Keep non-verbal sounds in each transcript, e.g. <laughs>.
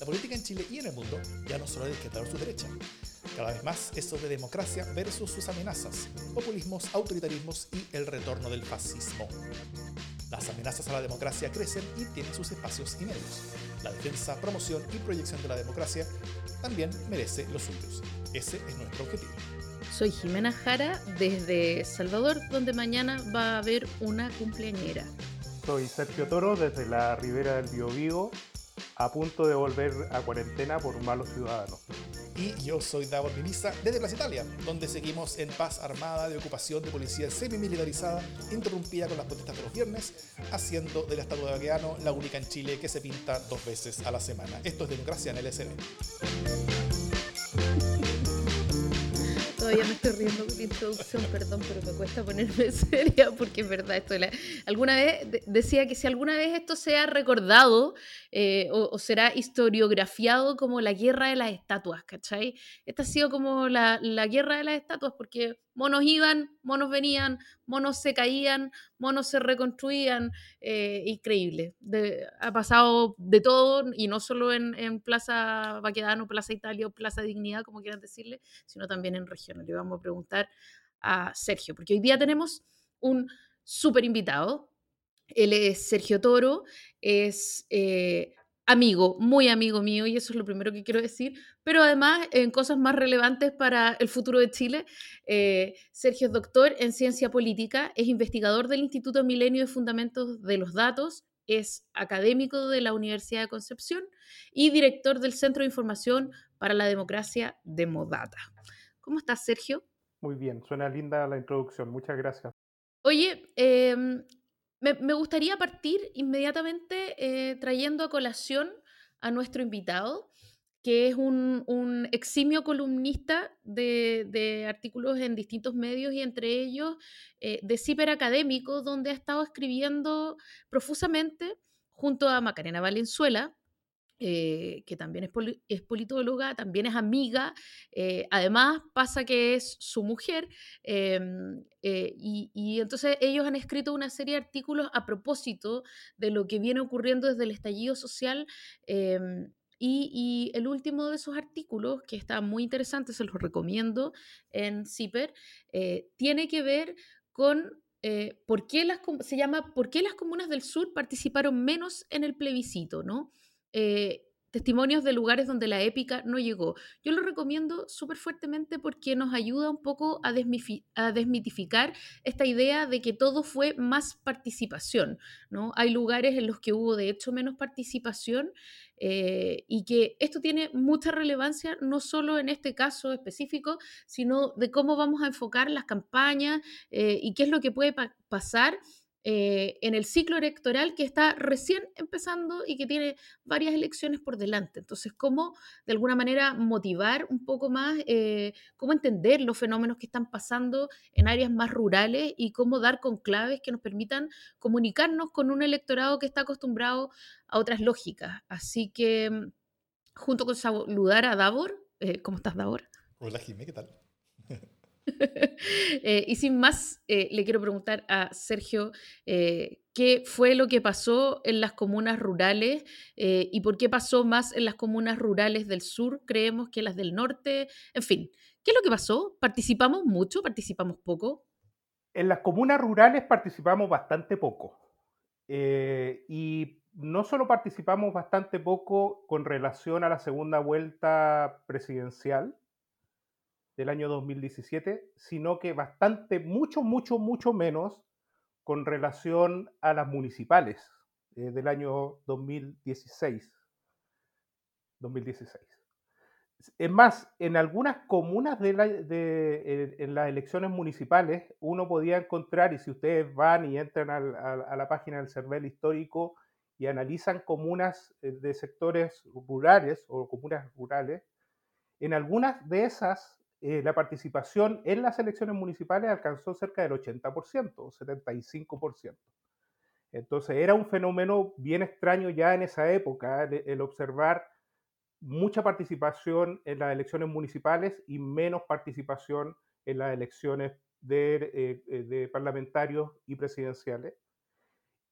La política en Chile y en el mundo ya no solo es de izquierda su derecha. Cada vez más es sobre democracia versus sus amenazas, populismos, autoritarismos y el retorno del fascismo. Las amenazas a la democracia crecen y tienen sus espacios y medios. La defensa, promoción y proyección de la democracia también merece los suyos. Ese es nuestro objetivo. Soy Jimena Jara desde Salvador, donde mañana va a haber una cumpleañera. Soy Sergio Toro desde la ribera del Biobío a punto de volver a cuarentena por malos ciudadanos. Y yo soy Davor Mimisa desde Plaza Italia, donde seguimos en paz armada de ocupación de policía semi-militarizada, interrumpida con las protestas de los viernes, haciendo de la estatua de Baqueano la única en Chile que se pinta dos veces a la semana. Esto es democracia en el SD. Todavía me estoy riendo con la introducción, perdón, pero me cuesta ponerme <laughs> seria porque es verdad esto. alguna vez decía que si alguna vez esto se ha recordado eh, o, será historiografiado como la guerra de las estatuas, ¿cachai? Esta ha sido como la, la guerra de las estatuas porque monos iban, monos venían, monos se caían, monos se reconstruían, eh, increíble. ha pasado de todo, y no solo en, Plaza Baquedano, Plaza Italia o Plaza Dignidad, como quieran decirle, sino también en regiones. Le vamos a preguntar a Sergio, porque hoy día tenemos un súper invitado. Él es Sergio Toro, es eh, amigo, muy amigo mío, y eso es lo primero que quiero decir, pero además en cosas más relevantes para el futuro de Chile. Eh, Sergio es doctor en ciencia política, es investigador del Instituto Milenio de Fundamentos de los Datos, es académico de la Universidad de Concepción y director del Centro de Información para la Democracia de Modata. ¿Cómo estás, Sergio? Muy bien, suena linda la introducción, muchas gracias. Oye, eh, me, gustaría partir inmediatamente eh, trayendo a colación a nuestro invitado, que es un, eximio columnista de, artículos en distintos medios y entre ellos eh, de Ciper Académico, donde ha estado escribiendo profusamente junto a Macarena Valenzuela, eh, que también es, politóloga, también es amiga, eh, además pasa que es su mujer, em, eh, y, entonces ellos han escrito una serie de artículos a propósito de lo que viene ocurriendo desde el estallido social. Em, y, el último de esos artículos, que está muy interesante, se los recomiendo en CIPER, tiene que ver con por qué las, se llama ¿Por qué las comunas del sur participaron menos en el plebiscito? ¿no? Eh, testimonios de lugares donde la épica no llegó. Yo lo recomiendo súper fuertemente porque nos ayuda un poco a, desmitificar esta idea de que todo fue más participación. ¿no? Hay lugares en los que hubo de hecho menos participación eh, y que esto tiene mucha relevancia no solo en este caso específico, sino de cómo vamos a enfocar las campañas eh, y qué es lo que puede pasar eh, en el ciclo electoral que está recién empezando y que tiene varias elecciones por delante. Entonces, ¿cómo de alguna manera motivar un poco más, eh, cómo entender los fenómenos que están pasando en áreas más rurales y cómo dar con claves que nos permitan comunicarnos con un electorado que está acostumbrado a otras lógicas? Así que, mm, junto con saludar a Davor, eh, ¿cómo estás, Davor? Hola, Jimé, ¿qué tal? <laughs> Eh, y sin más, eh, le quiero preguntar a Sergio eh, qué fue lo que pasó en las comunas rurales y por qué pasó más en las comunas rurales del sur, creemos, que las del norte. En fin, ¿qué es lo que pasó? ¿Participamos mucho? ¿Participamos poco? En las comunas rurales participamos bastante poco. y no solo participamos bastante poco con relación a la segunda vuelta presidencial, del año 2017, sino que bastante, mucho, mucho, mucho menos con relación a las municipales eh, del año 2016. 2016. Es más, en algunas comunas de, eh, en las elecciones municipales uno podía encontrar, y si ustedes van y entran a, la página del CERVEL histórico y analizan comunas eh, de sectores rurales o comunas rurales, en algunas de esas eh, la participación en las elecciones municipales alcanzó cerca del 80%, 75%. Entonces era un fenómeno bien extraño ya en esa época el, observar mucha participación en las elecciones municipales y menos participación en las elecciones de, eh, eh, de parlamentarios y presidenciales.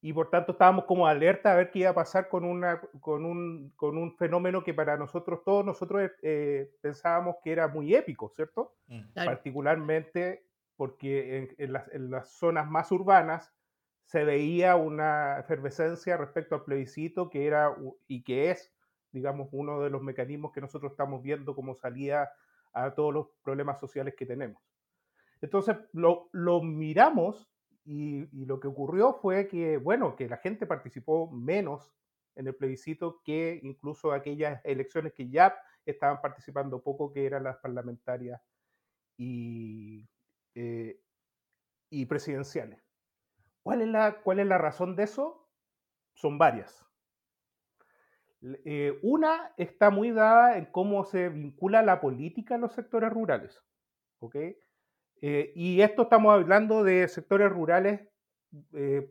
Y por tanto estábamos como alerta a ver qué iba a pasar con, una, con, un, con un fenómeno que para nosotros, todos nosotros eh, pensábamos que era muy épico, ¿cierto? Mm. Particularmente porque en, las, en, las, zonas más urbanas se veía una efervescencia respecto al plebiscito que era y que es, digamos, uno de los mecanismos que nosotros estamos viendo como salida a todos los problemas sociales que tenemos. Entonces lo, lo miramos y, lo que ocurrió fue que, bueno, que la gente participó menos en el plebiscito que incluso aquellas elecciones que ya estaban participando poco, que eran las parlamentarias y, eh, y presidenciales. ¿Cuál es, la, ¿Cuál es la razón de eso? Son varias. Eh, una está muy dada en cómo se vincula la política en los sectores rurales. ¿okay? Eh, y esto estamos hablando de sectores rurales eh,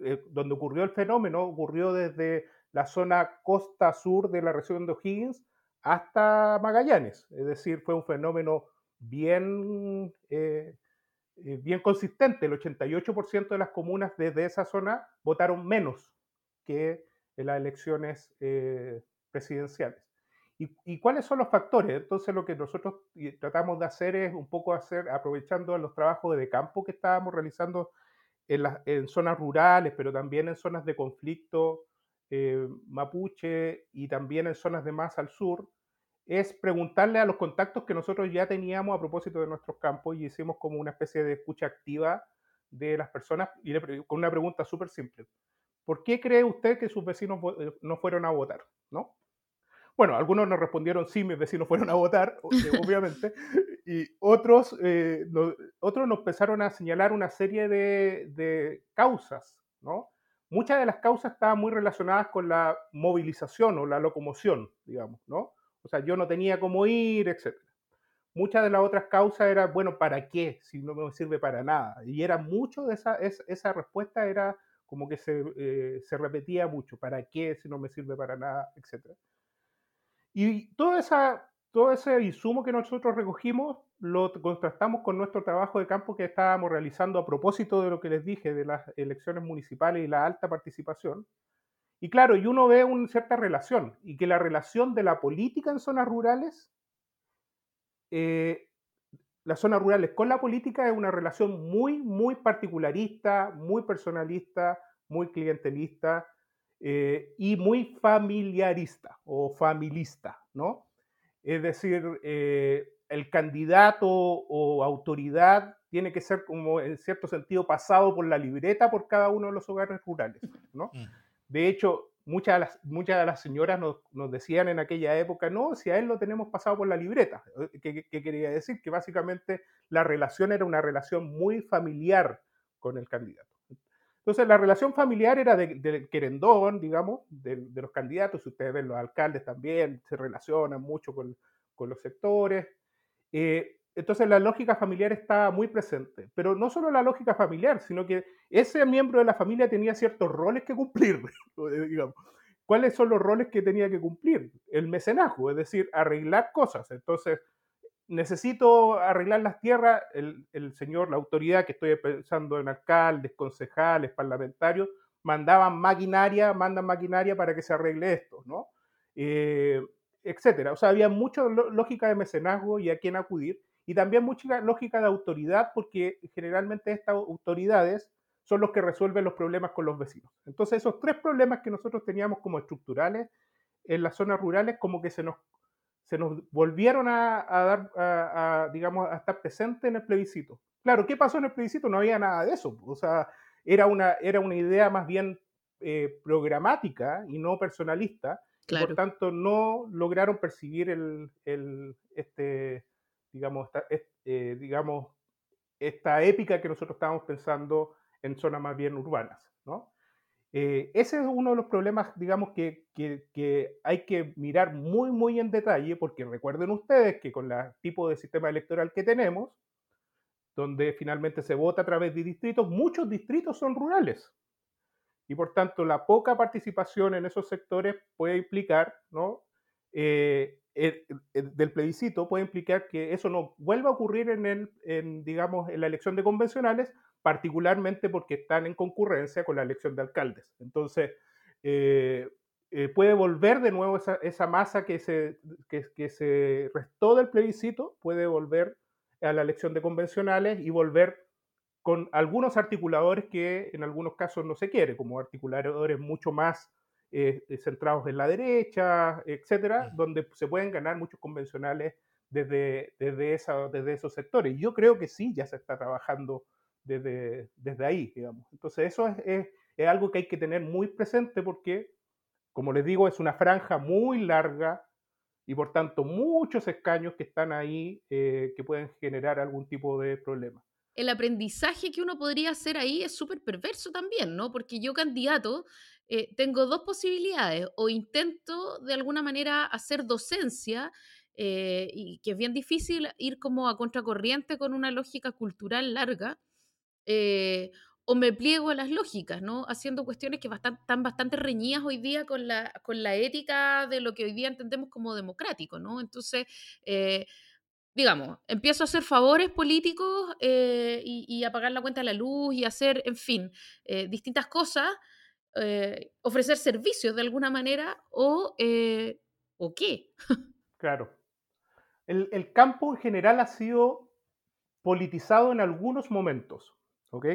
eh, donde ocurrió el fenómeno, ocurrió desde la zona costa sur de la región de O'Higgins hasta Magallanes. Es decir, fue un fenómeno bien, bien consistente. El 88% de las comunas desde esa zona votaron menos que en las elecciones presidenciales. ¿Y, cuáles son los factores? Entonces lo que nosotros tratamos de hacer es un poco hacer, aprovechando los trabajos de campo que estábamos realizando en, zonas rurales, pero también en zonas de conflicto eh, mapuche y también en zonas de más al sur, es preguntarle a los contactos que nosotros ya teníamos a propósito de nuestros campos y hicimos como una especie de escucha activa de las personas y con una pregunta súper simple. ¿Por qué cree usted que sus vecinos eh, no fueron a votar? ¿No? Bueno, algunos nos respondieron sí, mis vecinos fueron a votar, eh, obviamente, <laughs> y otros, eh, otros nos empezaron a señalar una serie de, causas, ¿no? Muchas de las causas estaban muy relacionadas con la movilización o la locomoción, digamos, ¿no? O sea, yo no tenía cómo ir, etc. Muchas de las otras causas eran, bueno, ¿para qué? Si no me sirve para nada. Y era mucho de esa, esa respuesta era como que se, eh, se repetía mucho, ¿para qué? Si no me sirve para nada, etcétera. Y toda esa, todo ese insumo que nosotros recogimos lo contrastamos con nuestro trabajo de campo que estábamos realizando a propósito de lo que les dije, de las elecciones municipales y la alta participación. Y claro, y uno ve una cierta relación, y que la relación de la política en zonas rurales, eh, las zonas rurales con la política es una relación muy, muy particularista, muy personalista, muy clientelista, eh, y muy familiarista o familista, ¿no? Es decir, eh, el candidato o autoridad tiene que ser como en cierto sentido pasado por la libreta por cada uno de los hogares rurales, ¿no? Mm. De hecho, muchas de las, muchas de las señoras nos, nos, decían en aquella época, no, si a él lo tenemos pasado por la libreta. Eh, ¿Qué, ¿Qué, quería decir? Que básicamente la relación era una relación muy familiar con el candidato. Entonces, la relación familiar era de, querendón, digamos, de, los candidatos. Ustedes ven, los alcaldes también se relacionan mucho con, los sectores. Eh, entonces, la lógica familiar estaba muy presente. Pero no solo la lógica familiar, sino que ese miembro de la familia tenía ciertos roles que cumplir, <laughs> digamos. ¿Cuáles son los roles que tenía que cumplir? El mecenazgo, es decir, arreglar cosas. Entonces, necesito arreglar las tierras, el, señor, la autoridad que estoy pensando en alcaldes, concejales, parlamentarios, mandaban maquinaria, mandan maquinaria para que se arregle esto, ¿no? Eh, etcétera. O sea, había mucha lógica de mecenazgo y a quién acudir, y también mucha lógica de autoridad, porque generalmente estas autoridades son los que resuelven los problemas con los vecinos. Entonces, esos tres problemas que nosotros teníamos como estructurales en las zonas rurales, como que se nos se nos volvieron a, dar, a, digamos, a estar presentes en el plebiscito. Claro, ¿qué pasó en el plebiscito? No había nada de eso. O sea, era una, era una idea más bien eh, programática y no personalista. por tanto, no lograron percibir el, el este, digamos, esta, eh, digamos, esta épica que nosotros estábamos pensando en zonas más bien urbanas, ¿no? Eh, ese es uno de los problemas, digamos, que, hay que mirar muy, muy en detalle, porque recuerden ustedes que con el tipo de sistema electoral que tenemos, donde finalmente se vota a través de distritos, muchos distritos son rurales. Y por tanto, la poca participación en esos sectores puede implicar, ¿no? Eh, del plebiscito puede implicar que eso no vuelva a ocurrir en, el, en, digamos, en la elección de convencionales, particularmente porque están en concurrencia con la elección de alcaldes. Entonces, eh, eh, puede volver de nuevo esa, masa que se, que, se restó del plebiscito, puede volver a la elección de convencionales y volver con algunos articuladores que en algunos casos no se quiere, como articuladores mucho más eh, centrados en la derecha, etcétera, donde se pueden ganar muchos convencionales desde, desde, esa, desde esos sectores. Yo creo que sí, ya se está trabajando desde, desde ahí, digamos. Entonces, eso es, es algo que hay que tener muy presente porque como les digo, es una franja muy larga y por tanto muchos escaños que están ahí eh, que pueden generar algún tipo de problema. El aprendizaje que uno podría hacer ahí es súper perverso también, ¿no? Porque yo candidato eh, tengo dos posibilidades, o intento de alguna manera hacer docencia, eh, y que es bien difícil ir como a contracorriente con una lógica cultural larga, o me pliego a las lógicas, ¿no? Haciendo cuestiones que están bastante reñidas hoy día con la, con la ética de lo que hoy día entendemos como democrático, ¿no? Entonces, eh, digamos, empiezo a hacer favores políticos eh, y, a pagar la cuenta de la luz y hacer, en fin, eh, distintas cosas, ofrecer servicios de alguna manera o, o qué. <laughs> claro. El, el campo en general ha sido politizado en algunos momentos, ¿ok?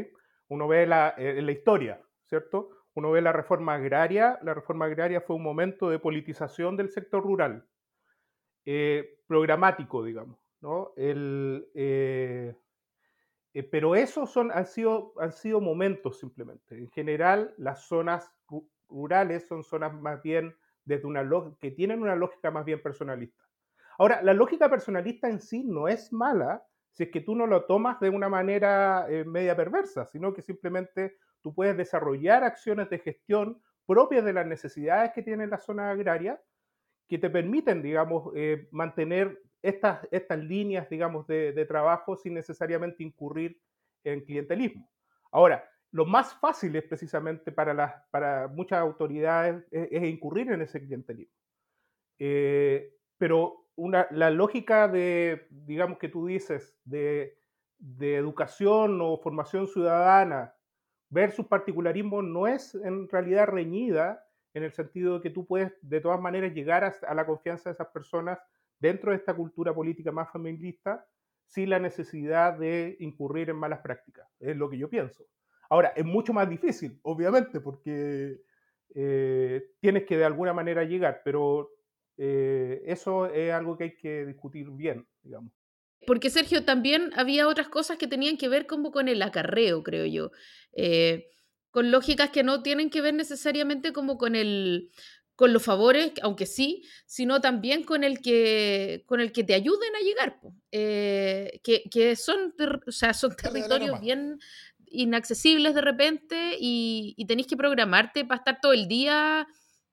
Uno ve la, eh, la historia, ¿cierto? Uno ve la reforma agraria. La reforma agraria fue un momento de politización del sector rural, eh, programático, digamos, ¿no? El, eh, pero esos son, han, sido, han sido momentos simplemente. En general, las zonas rurales son zonas más bien desde una que tienen una lógica más bien personalista. Ahora, la lógica personalista en sí no es mala, si es que tú no lo tomas de una manera eh, media perversa, sino que simplemente tú puedes desarrollar acciones de gestión propias de las necesidades que tiene la zona agraria que te permiten, digamos, eh, mantener estas, estas líneas, digamos, de, trabajo sin necesariamente incurrir en clientelismo. Ahora, lo más fácil es precisamente para, las, para muchas autoridades es, incurrir en ese clientelismo. Eh, pero la lógica de, digamos que tú dices, de, educación o formación ciudadana versus particularismo no es en realidad reñida en el sentido de que tú puedes de todas maneras llegar a, la confianza de esas personas dentro de esta cultura política más feminista sin la necesidad de incurrir en malas prácticas. Es lo que yo pienso. Ahora, es mucho más difícil, obviamente, porque eh, tienes que de alguna manera llegar, pero eh, eso es algo que hay que discutir bien, digamos. Porque Sergio, también había otras cosas que tenían que ver como con el acarreo, creo yo. Eh, con lógicas que no tienen que ver necesariamente como con el con los favores, aunque sí, sino también con el que con el que te ayuden a llegar, eh, que, que, son, o sea, son <laughs> territorios bien inaccesibles de repente y, y tenéis que programarte para estar todo el día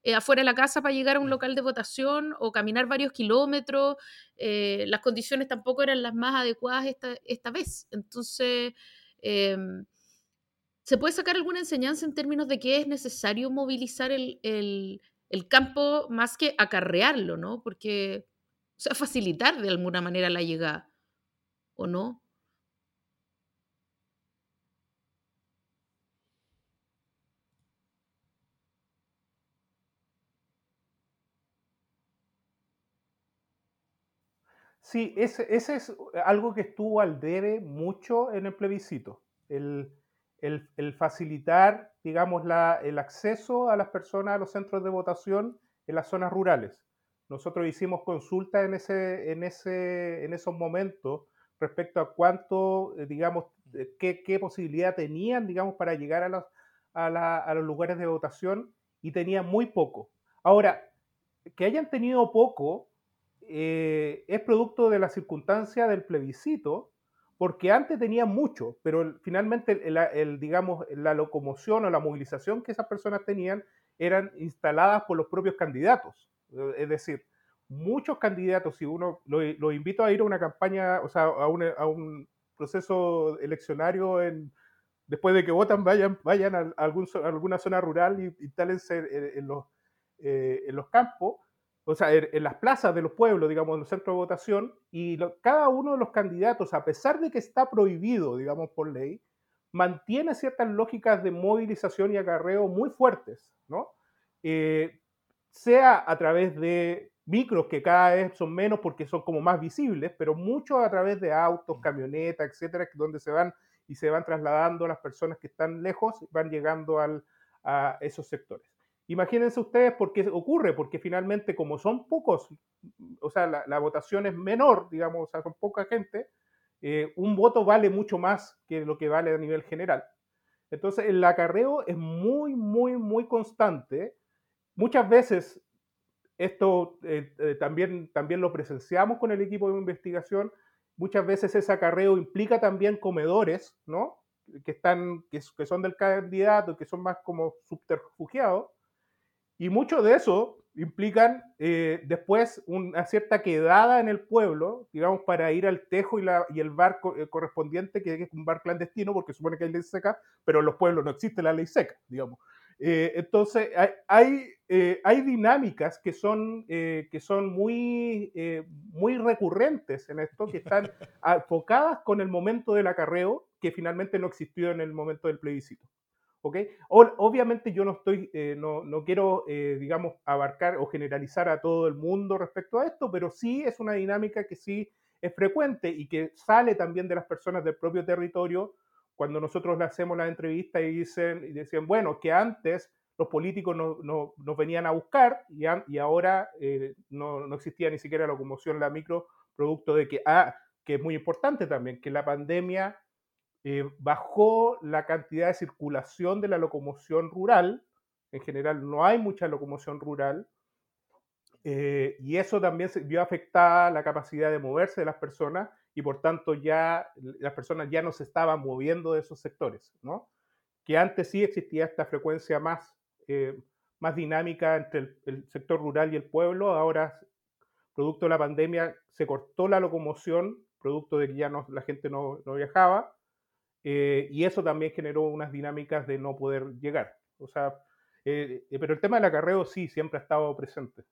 eh, afuera de la casa para llegar a un mm. local de votación o caminar varios kilómetros. Eh, las condiciones tampoco eran las más adecuadas esta, esta vez. Entonces, em, ¿se puede sacar alguna enseñanza en términos de que es necesario movilizar el, el, el campo más que acarrearlo, ¿no? Porque, o sea, facilitar de alguna manera la llegada, ¿o no? Sí, ese, es algo que estuvo al debe mucho en el plebiscito, el, facilitar, digamos, el acceso a las personas a los centros de votación en las zonas rurales. Nosotros hicimos consulta en, ese, esos momentos respecto a cuánto, eh, digamos, eh, qué, posibilidad tenían, digamos, para llegar a los lugares de votación y tenían muy poco. Ahora, que hayan tenido poco eh, es producto de la circunstancia del plebiscito, porque antes tenía mucho, pero finalmente digamos, la locomoción o la movilización que esas personas tenían eran instaladas por los propios candidatos. Eh, es decir, muchos candidatos, si uno lo, invito a ir a una campaña, o sea, a un, proceso eleccionario en, después de que votan, vayan, vayan a, alguna zona rural y instálense en, los, eh, en los campos o sea, en, las plazas de los pueblos, digamos, en los centros de votación, y cada uno de los candidatos, a pesar de que está prohibido, digamos, por ley, mantiene ciertas lógicas de movilización y acarreo muy fuertes, ¿no? Eh, sea a través de micros que cada vez son menos porque son como más visibles, pero mucho a través de autos, camionetas, etcétera, donde se van y se van trasladando las personas que están lejos, van llegando al, a esos sectores. Imagínense ustedes por qué ocurre, porque finalmente como son pocos, o sea, la, votación es menor, digamos, o sea, con poca gente, eh, un voto vale mucho más que lo que vale a nivel general. Entonces, el acarreo es muy, muy, muy constante. Muchas veces esto eh, eh, también, también lo presenciamos con el equipo de investigación. Muchas veces ese acarreo implica también comedores, ¿no? Que, están, que, que son del candidato, que son más como subterfugiados. Y mucho de eso implican eh, después una cierta quedada en el pueblo, digamos, para ir al tejo y, la, y el bar correspondiente, que es un bar clandestino, porque supone que hay ley seca, pero en los pueblos no existe la ley seca, digamos. Eh, entonces, hay, eh, hay, dinámicas que son, eh, que son muy, muy recurrentes en esto, que están <laughs> enfocadas con el momento del acarreo, que finalmente no existió en el momento del plebiscito. ¿Okay? obviamente yo no estoy, no, no, quiero, digamos, abarcar o generalizar a todo el mundo respecto a esto, pero sí es una dinámica que sí es frecuente y que sale también de las personas del propio territorio cuando nosotros le hacemos la entrevista y dicen, y decían, bueno, que antes los políticos nos no, venían a buscar y, y ahora eh, no, no, existía ni siquiera la locomoción, la micro, producto de que, ah, que es muy importante también, que la pandemia eh, bajó la cantidad de circulación de la locomoción rural, en general no hay mucha locomoción rural, eh, y eso también se vio afectada la capacidad de moverse de las personas y por tanto ya las personas ya no se estaban moviendo de esos sectores. Que antes sí existía esta frecuencia más, eh, más dinámica entre el, sector rural y el pueblo, ahora, producto de la pandemia, se cortó la locomoción, producto de que ya no, la gente no viajaba, eh, y eso también generó unas dinámicas de no poder llegar. O sea, eh, pero el tema del acarreo sí, siempre ha estado presente.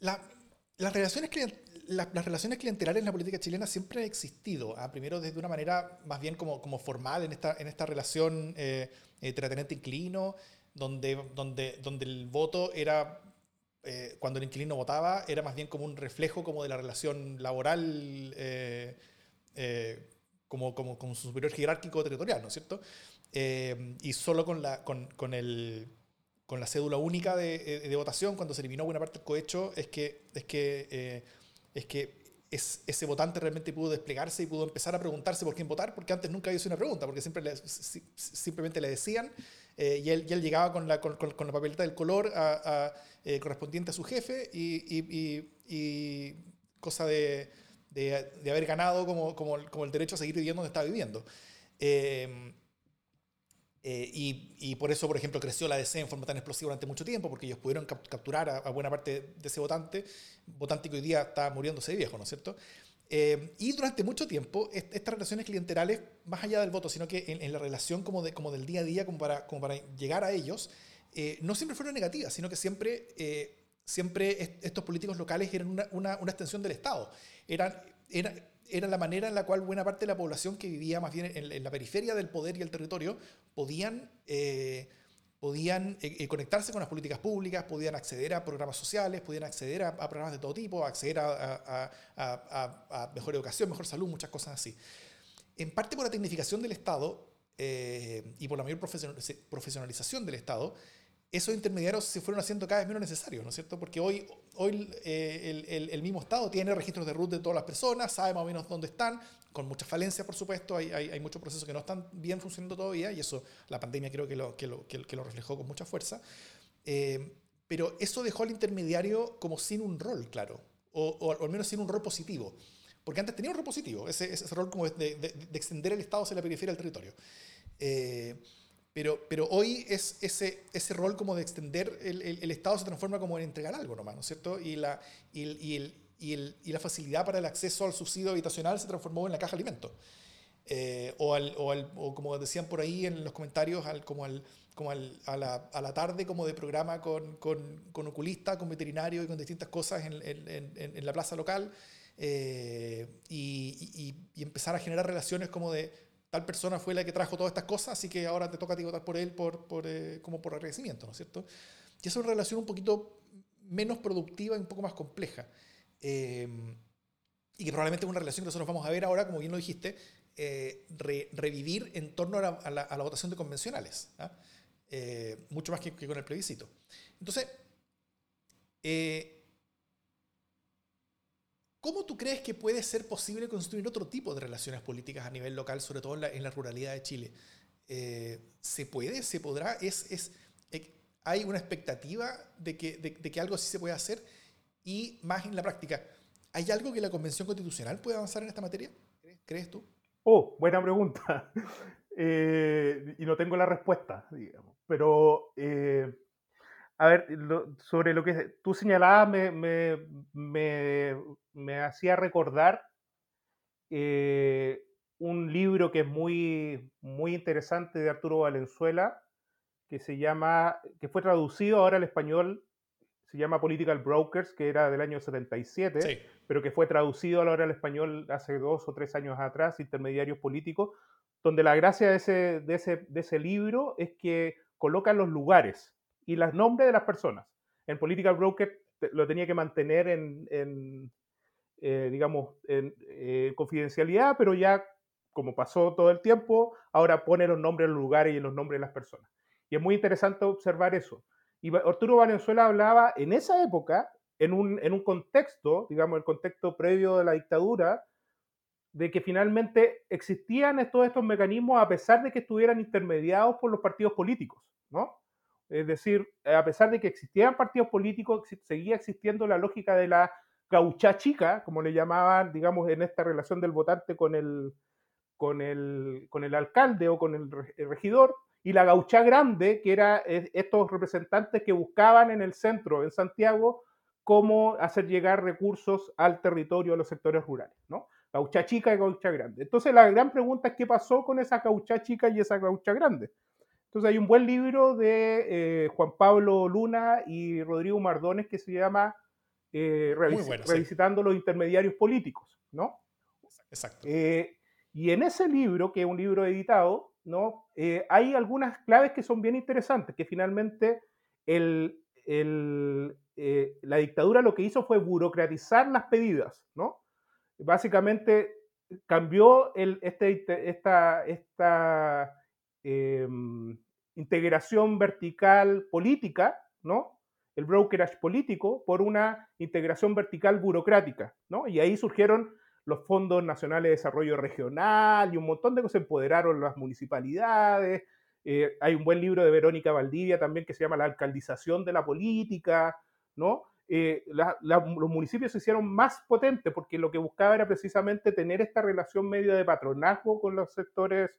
las, relaciones las relaciones clientelares en la política chilena siempre han existido. ¿ah? Primero desde una manera más bien como, como formal en esta, en esta relación eh, eh terrateniente-inquilino, donde, donde, donde el voto era, eh, cuando el inquilino votaba, era más bien como un reflejo como de la relación laboral eh, como, como, con su superior jerárquico territorial, ¿no es cierto? y solo con, la, con, con el con la cédula única de, eh, votación, cuando se eliminó buena parte del cohecho, es que, es que, eh, es que ese votante realmente pudo desplegarse y pudo empezar a preguntarse por quién votar, porque antes nunca había sido una pregunta, porque siempre le, simplemente le decían eh, y, él, él, llegaba con la, con, la papeleta del color correspondiente a su jefe y, y, cosa de, de, de, haber ganado como, como, como, el derecho a seguir viviendo donde estaba viviendo. Eh, y, por eso, por ejemplo, creció la DC en forma tan explosiva durante mucho tiempo, porque ellos pudieron capturar a, buena parte de ese votante, votante que hoy día está muriéndose de viejo, ¿no es cierto? Eh, y durante mucho tiempo, estas relaciones clienterales, más allá del voto, sino que en, la relación como, de, como del día a día, como para, como para llegar a ellos, eh, no siempre fueron negativas, sino que siempre, siempre estos políticos locales eran una, una, extensión del Estado. Eran, eran, era la manera en la cual buena parte de la población que vivía más bien en, la periferia del poder y el territorio podían, eh, podían eh, eh, conectarse con las políticas públicas, podían acceder a programas sociales, podían acceder a, programas de todo tipo, acceder a, mejor educación, mejor salud, muchas cosas así. En parte por la tecnificación del Estado y por la mayor profesionalización del Estado, esos intermediarios se fueron haciendo cada vez menos necesarios, ¿no es cierto? Porque hoy, hoy eh, el, el, mismo Estado tiene registros de root de todas las personas, sabe más o menos dónde están, con muchas falencias, por supuesto, hay, hay, hay, muchos procesos que no están bien funcionando todavía, y eso la pandemia creo que lo, que lo, que, lo reflejó con mucha fuerza. Eh, pero eso dejó al intermediario como sin un rol, claro, o, o, al menos sin un rol positivo. Porque antes tenía un rol positivo, ese, ese rol como de, de, de, extender el Estado hacia la periferia del territorio. Eh, pero, pero hoy es ese, ese rol como de extender el, el, Estado se transforma como en entregar algo nomás, ¿no es cierto? Y la, y, y, el, y, el, y, la facilidad para el acceso al subsidio habitacional se transformó en la caja de alimentos. Eh, o, al, o, al, o, como decían por ahí en los comentarios, al, como, al, como a, la, a, la, tarde como de programa con, con, con, oculista, con veterinario y con distintas cosas en, en, en, en la plaza local. Eh, y, y, y, empezar a generar relaciones como de tal persona fue la que trajo todas estas cosas, así que ahora te toca a ti votar por él por, por, eh, como por agradecimiento, ¿no es cierto? Y es una relación un poquito menos productiva y un poco más compleja. Eh, y que probablemente es una relación que nosotros vamos a ver ahora, como bien lo dijiste, eh, re, revivir en torno a la, a, la, a la, votación de convencionales, ¿ah? eh, mucho más que, que, con el plebiscito. Entonces, eh, ¿cómo tú crees que puede ser posible construir otro tipo de relaciones políticas a nivel local, sobre todo en la, en la ruralidad de Chile? Eh, ¿Se puede? ¿Se podrá? ¿Es, es, eh, ¿Hay una expectativa de que, de, de que algo así se pueda hacer? Y más en la práctica, ¿hay algo que la Convención Constitucional pueda avanzar en esta materia? ¿Crees tú? Oh, buena pregunta. <laughs> Eh, y no tengo la respuesta, digamos. Pero, eh, a ver, sobre lo que tú señalabas, me, me, me, me hacía recordar eh, un libro que es muy, muy interesante de Arturo Valenzuela, que se llama, que fue traducido ahora al español, se llama Political Brokers, que era del año 77, sí. pero que fue traducido ahora al español hace dos o tres años atrás, Intermediarios Políticos, donde la gracia de ese, de ese, de ese libro es que colocan los lugares y los nombres de las personas. En Political Broker lo tenía que mantener en, en eh, digamos, en eh, confidencialidad, pero ya como pasó todo el tiempo, ahora pone los nombres de los lugares y los nombres de las personas. Y es muy interesante observar eso. Y Arturo Valenzuela hablaba en esa época, en un, en un contexto, digamos, el contexto previo de la dictadura, de que finalmente existían todos estos mecanismos a pesar de que estuvieran intermediados por los partidos políticos, ¿no? Es decir, a pesar de que existían partidos políticos, seguía existiendo la lógica de la gaucha chica, como le llamaban, digamos, en esta relación del votante con el, con el, con el alcalde o con el, regidor, y la gaucha grande, que era estos representantes que buscaban en el centro, en Santiago, cómo hacer llegar recursos al territorio, a los sectores rurales, ¿no? Gaucha chica y gaucha grande. Entonces la gran pregunta es qué pasó con esa gaucha chica y esa gaucha grande. Entonces hay un buen libro de eh, Juan Pablo Luna y Rodrigo Mardones que se llama eh, Revis bueno, Revisitando sí. los intermediarios políticos, ¿no? Exacto. Eh, y en ese libro, que es un libro editado, ¿no? Eh, hay algunas claves que son bien interesantes, que finalmente el, el, eh, la dictadura lo que hizo fue burocratizar las pedidas, ¿no? Básicamente cambió el, este, esta, esta eh, integración vertical política, ¿no? El brokerage político por una integración vertical burocrática, ¿no? Y ahí surgieron los fondos nacionales de desarrollo regional y un montón de cosas empoderaron las municipalidades. Eh, hay un buen libro de Verónica Valdivia también que se llama La alcaldización de la política, ¿no? Eh, la, la, los municipios se hicieron más potentes porque lo que buscaba era precisamente tener esta relación medio de patronazgo con los sectores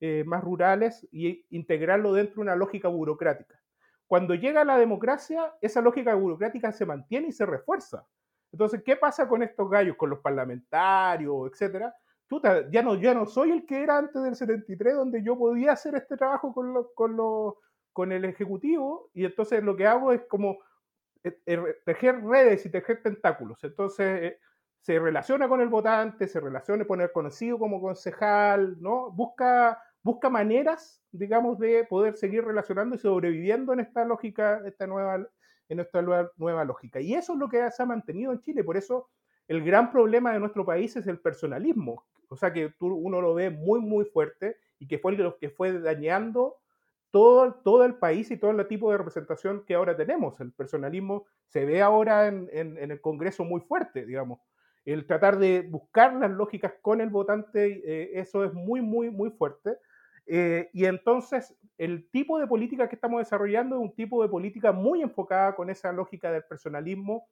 eh, más rurales y integrarlo dentro de una lógica burocrática. Cuando llega la democracia, esa lógica burocrática se mantiene y se refuerza. Entonces, ¿qué pasa con estos gallos, con los parlamentarios, etcétera? Chuta, ya no, ya no soy el que era antes del 73, donde yo podía hacer este trabajo con, lo, con, lo, con el Ejecutivo, y entonces lo que hago es como tejer redes y tejer tentáculos. Entonces, eh, se relaciona con el votante, se relaciona con el conocido como concejal, ¿no? Busca, busca maneras, digamos, de poder seguir relacionando y sobreviviendo en esta lógica, esta nueva, en esta nueva, lógica. Y eso es lo que se ha mantenido en Chile. Por eso el gran problema de nuestro país es el personalismo. O sea que tú, uno lo ve muy, muy fuerte y que fue lo que fue dañando todo, todo el país y todo el tipo de representación que ahora tenemos. El personalismo se ve ahora en el Congreso muy fuerte, digamos. El tratar de buscar las lógicas con el votante, eh, eso es muy, muy, muy fuerte. Eh, y entonces el tipo de política que estamos desarrollando es un tipo de política muy enfocada con esa lógica del personalismo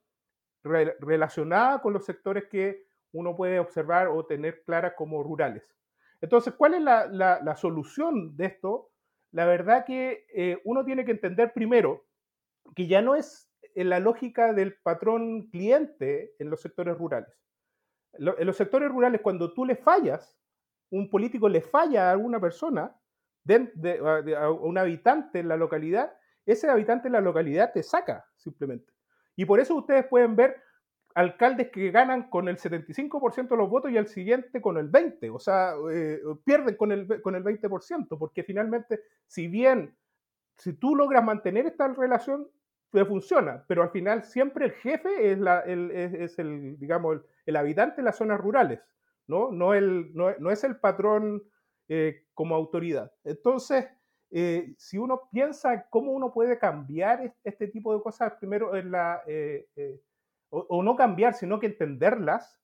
re relacionada con los sectores que uno puede observar o tener claras como rurales. Entonces, ¿cuál es la, solución de esto? La verdad que eh, uno tiene que entender primero que ya no es en la lógica del patrón cliente en los sectores rurales. En los sectores rurales, cuando tú le fallas un político le falla a alguna persona, a un habitante en la localidad, ese habitante en la localidad te saca simplemente. Y por eso ustedes pueden ver alcaldes que ganan con el 75% de los votos y el siguiente con el 20%, o sea, eh, pierden con el, con el 20%, porque finalmente, si bien, si tú logras mantener esta relación, pues funciona, pero al final siempre el jefe es, el, es, el, digamos, el, habitante de las zonas rurales, ¿no? No, el, no, es el patrón eh, como autoridad. Entonces, eh, si uno piensa cómo uno puede cambiar este tipo de cosas, primero en la o, no cambiar, sino que entenderlas,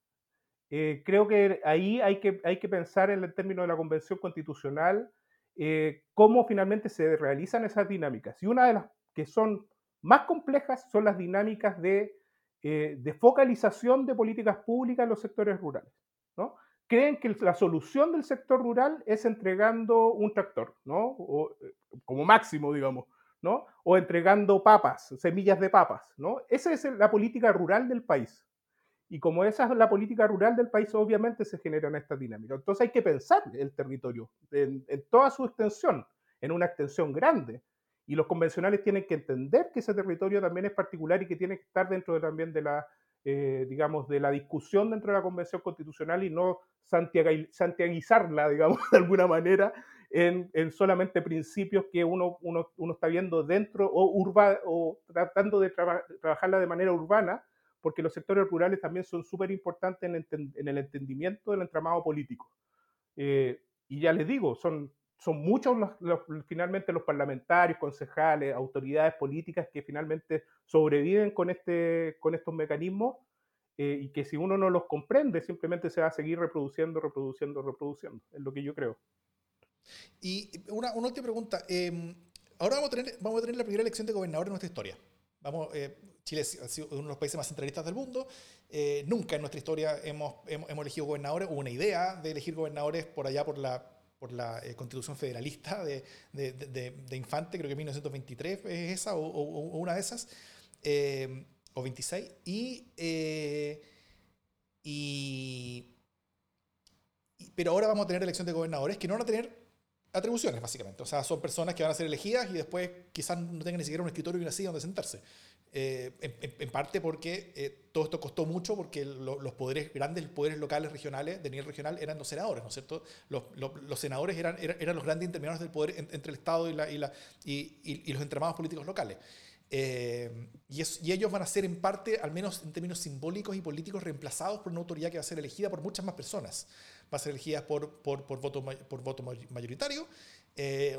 eh, creo que ahí hay que, hay que pensar en el término de la Convención Constitucional, eh, cómo finalmente se realizan esas dinámicas. Y una de las que son más complejas son las dinámicas de, eh, de focalización de políticas públicas en los sectores rurales. ¿No? Creen que la solución del sector rural es entregando un tractor, ¿no? como máximo, digamos. O entregando papas, semillas de papas, ¿no? Esa es la política rural del país. Y como esa es la política rural del país, obviamente se generan estas dinámicas. Entonces hay que pensar el territorio en, toda su extensión, en una extensión grande. Y los convencionales tienen que entender que ese territorio también es particular y que tiene que estar dentro también de la, eh, digamos, de la discusión dentro de la Convención Constitucional y no santiaguizarla, <laughs> digamos, de alguna manera, en, solamente principios que uno, uno, uno, está viendo dentro o, urba, o tratando de trabajarla de manera urbana, porque los sectores rurales también son súper importantes en, en, el entendimiento del entramado político. Eh, y ya les digo, son, son muchos los, finalmente los parlamentarios, concejales, autoridades políticas que finalmente sobreviven con, este, con estos mecanismos eh, y que si uno no los comprende, simplemente se va a seguir reproduciendo, reproduciendo, reproduciendo, es lo que yo creo. Y una, una última pregunta. Em, ahora vamos a, tener, vamos a tener la primera elección de gobernador en nuestra historia. Vamos, eh, Chile ha sido uno de los países más centralistas del mundo. Eh, nunca en nuestra historia hemos, hemos, elegido gobernadores. Hubo una idea de elegir gobernadores por allá por la, por la eh, constitución federalista de, de, de, Infante, creo que 1923 es esa, o, o, una de esas, o 26. Y, y, pero ahora vamos a tener elección de gobernadores que no van a tener atribuciones, básicamente. O sea, son personas que van a ser elegidas y después quizás no tengan ni siquiera un escritorio y una silla donde sentarse. Eh, en, parte porque eh, todo esto costó mucho porque los poderes grandes, poderes locales, regionales, de nivel regional, eran los senadores, ¿no es cierto? Los, los, senadores eran, eran, los grandes intermediarios del poder entre el Estado y, la, y, la, y, y, los entramados políticos locales. Eh, y, y, ellos van a ser en parte, al menos en términos simbólicos y políticos, reemplazados por una autoridad que va a ser elegida por muchas más personas va a ser elegida por, por, por, voto, por voto mayoritario eh,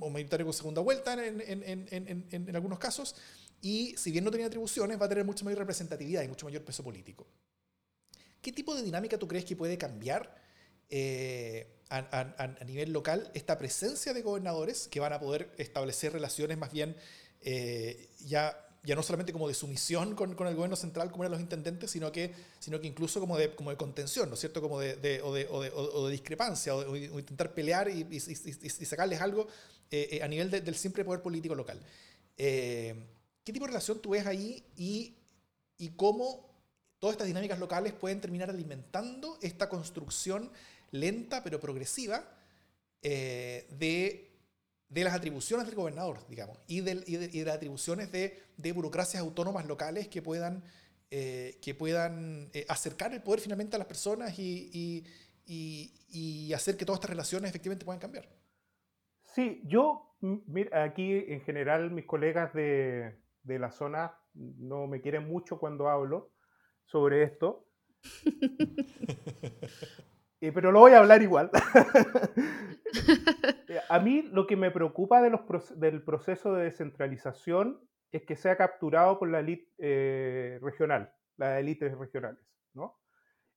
o, mayoritario con segunda vuelta en, en, en, en, algunos casos. Y si bien no tiene atribuciones, va a tener mucha mayor representatividad y mucho mayor peso político. ¿Qué tipo de dinámica tú crees que puede cambiar eh, a, a, a, nivel local esta presencia de gobernadores que van a poder establecer relaciones más bien eh, ya ya no solamente como de sumisión con, con, el gobierno central como eran los intendentes, sino que, sino que incluso como de, como de contención, ¿no es cierto? Como de, de, o, de, o, de, discrepancia, o, intentar pelear y, y, y, sacarles algo eh, eh, a nivel del simple poder político local. Eh, ¿Qué tipo de relación tú ves ahí y, y cómo todas estas dinámicas locales pueden terminar alimentando esta construcción lenta pero progresiva de de las atribuciones del gobernador, digamos, y, del, y, de, las atribuciones de, de, burocracias autónomas locales que puedan, eh, que puedan eh, acercar el poder finalmente a las personas y, y, hacer que todas estas relaciones efectivamente puedan cambiar. Sí, yo, mira, aquí en general mis colegas de, de la zona no me quieren mucho cuando hablo sobre esto. <laughs> Eh, pero lo voy a hablar igual. Eh, <laughs> a mí lo que me preocupa de los, del proceso de descentralización es que sea capturado por la élite eh, regional, las élites regionales, ¿no?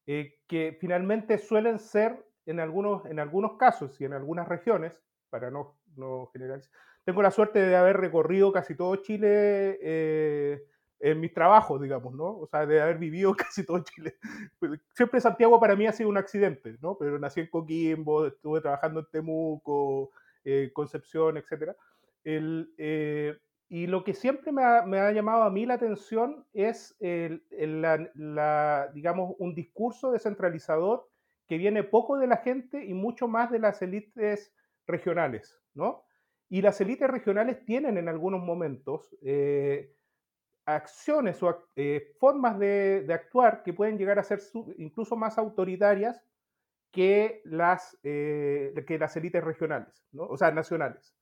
que finalmente suelen ser en algunos, en algunos casos y en algunas regiones, para no, no generalizar, tengo la suerte de haber recorrido casi todo Chile en mis trabajos, digamos, ¿no? O sea, de haber vivido <laughs> casi todo Chile. Pues, siempre Santiago para mí ha sido un accidente, ¿no? Pero nací en Coquimbo, estuve trabajando en Temuco, eh, Concepción, etc. El, eh, y lo que siempre me ha, me ha, llamado a mí la atención es el, la, digamos, un discurso descentralizador que viene poco de la gente y mucho más de las élites regionales, ¿no? Y las élites regionales tienen en algunos momentos eh, acciones o eh, formas de, actuar que pueden llegar a ser incluso más autoritarias que las, eh, que las élites regionales, ¿no? o sea, nacionales.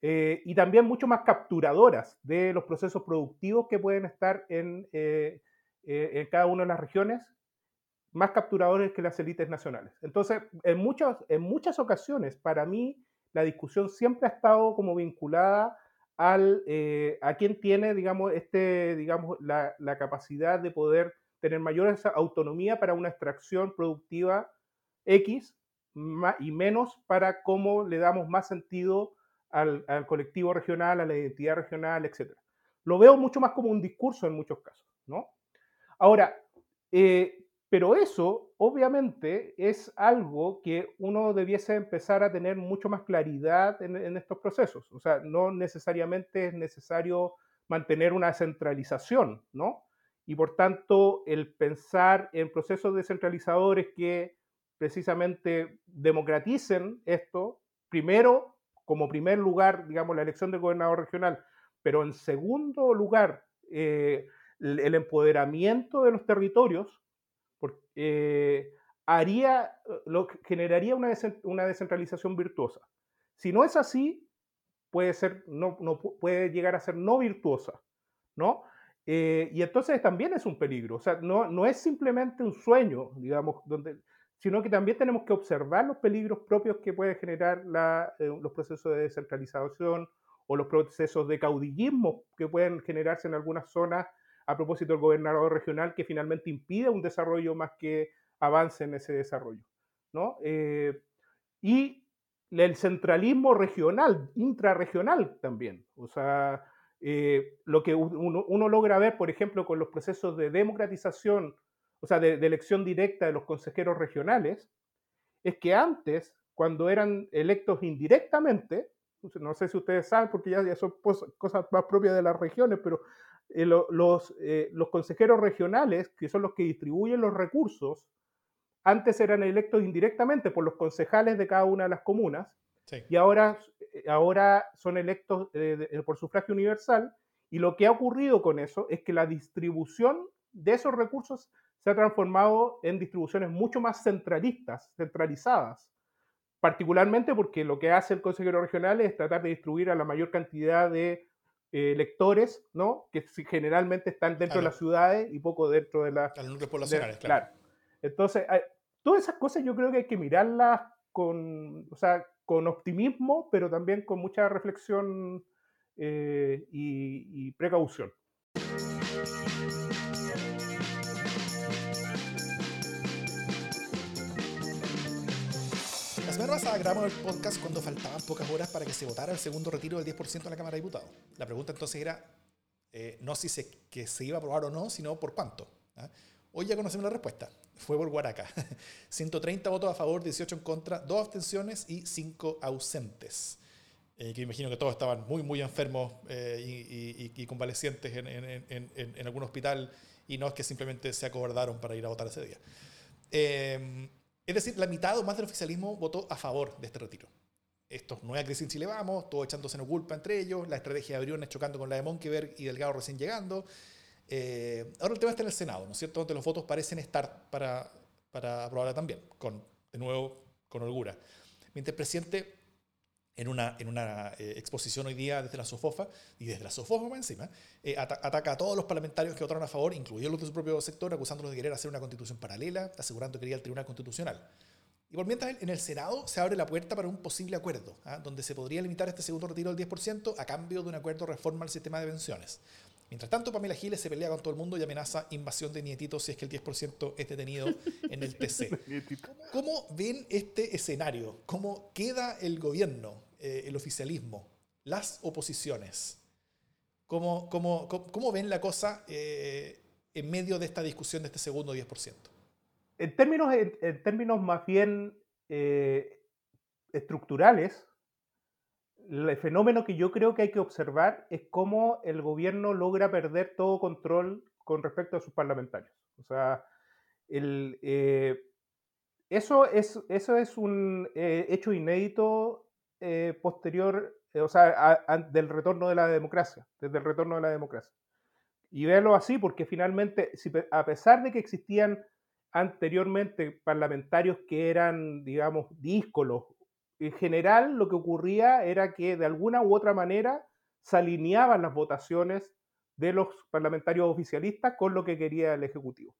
y también mucho más capturadoras de los procesos productivos que pueden estar en, en cada una de las regiones, más capturadores que las élites nacionales. Entonces, en muchas, en muchas ocasiones, para mí, la discusión siempre ha estado como vinculada al, eh, a quien tiene, digamos, este, digamos la, la, capacidad de poder tener mayor autonomía para una extracción productiva X y menos para cómo le damos más sentido al, al, colectivo regional, a la identidad regional, etc. Lo veo mucho más como un discurso en muchos casos, ¿no? Ahora, eh, pero eso, obviamente, es algo que uno debiese empezar a tener mucho más claridad en, estos procesos. O sea, no necesariamente es necesario mantener una centralización, ¿no? Y por tanto, el pensar en procesos descentralizadores que precisamente democraticen esto, primero, como primer lugar, digamos, la elección del gobernador regional, pero en segundo lugar, eh, el empoderamiento de los territorios, eh, haría, eh, generaría una, una, descentralización virtuosa. Si no es así, puede, ser, no, no puede llegar a ser no virtuosa, ¿no? Eh, y entonces también es un peligro, o sea, no, no es simplemente un sueño, digamos, donde, sino que también tenemos que observar los peligros propios que puede generar la, los procesos de descentralización o los procesos de caudillismo que pueden generarse en algunas zonas a propósito del gobernador regional que finalmente impide un desarrollo más que avance en ese desarrollo. ¿no? Eh, y el centralismo regional, intrarregional también. O sea, eh, lo que uno, logra ver, por ejemplo, con los procesos de democratización, o sea, de, elección directa de los consejeros regionales, es que antes, cuando eran electos indirectamente, no sé si ustedes saben, porque ya, ya son cosas más propias de las regiones, pero eh, los, eh, los consejeros regionales, que son los que distribuyen los recursos, antes eran electos indirectamente por los concejales de cada una de las comunas y ahora, eh, ahora son electos por sufragio universal. Y lo que ha ocurrido con eso es que la distribución de esos recursos se ha transformado en distribuciones mucho más centralistas, centralizadas, particularmente porque lo que hace el consejero regional es tratar de distribuir a la mayor cantidad de eh, lectores, ¿no? Que generalmente están dentro de las ciudades y poco dentro de las... núcleos poblacionales, claro. Entonces, todas esas cosas yo creo que hay que mirarlas con, o sea, con optimismo, pero también con mucha reflexión eh, y precaución. Pasada grabamos el podcast cuando faltaban pocas horas para que se votara el segundo retiro del 10% en la Cámara de Diputados. La pregunta entonces era eh, no si se, que se iba a aprobar o no, sino por cuánto. ¿ah? Hoy ya conocemos la respuesta. Fue por Guaraca. <laughs> 130 votos a favor, 18 en contra, 2 abstenciones y 5 ausentes. Eh, que imagino que todos estaban muy, muy enfermos eh, y, convalecientes en, en, en, en, algún hospital y no es que simplemente se acobardaron para ir a votar ese día. Eh, es decir, la mitad o más del oficialismo votó a favor de este retiro. Estos nueva crisis en Chile vamos, todos echándose en culpa entre ellos, la estrategia de Briones chocando con la de Monkeberg y Delgado recién llegando. Eh, ahora el tema está en el Senado, ¿no es cierto? Donde los votos parecen estar para, para aprobarla también, con, de nuevo, con holgura. Mientras el presidente en una, en una eh, exposición hoy día desde la SOFOFA, y desde la SOFOFA encima, eh, ataca a todos los parlamentarios que votaron a favor, incluidos los de su propio sector, acusándolos de querer hacer una constitución paralela, asegurando que quería el Tribunal Constitucional. Y por mientras en el Senado se abre la puerta para un posible acuerdo, ¿ah? donde se podría limitar este segundo retiro del 10% a cambio de un acuerdo de reforma al sistema de pensiones. Mientras tanto, Pamela Giles se pelea con todo el mundo y amenaza invasión de nietitos si es que el 10% es detenido en el TC. <laughs> ¿Cómo ven este escenario? ¿Cómo queda el gobierno eh, el oficialismo, las oposiciones. ¿Cómo, cómo, cómo ven la cosa eh, en medio de esta discusión de este segundo 10%? En términos, en, términos más bien eh, estructurales, el fenómeno que yo creo que hay que observar es cómo el gobierno logra perder todo control con respecto a sus parlamentarios. O sea, el, eso es, eso es un hecho inédito eh, posterior, eh, o sea, del retorno de la democracia, desde el retorno de la democracia. Y verlo así, porque finalmente, a pesar de que existían anteriormente parlamentarios que eran, digamos, díscolos, en general lo que ocurría era que de alguna u otra manera se alineaban las votaciones de los parlamentarios oficialistas con lo que quería el Ejecutivo.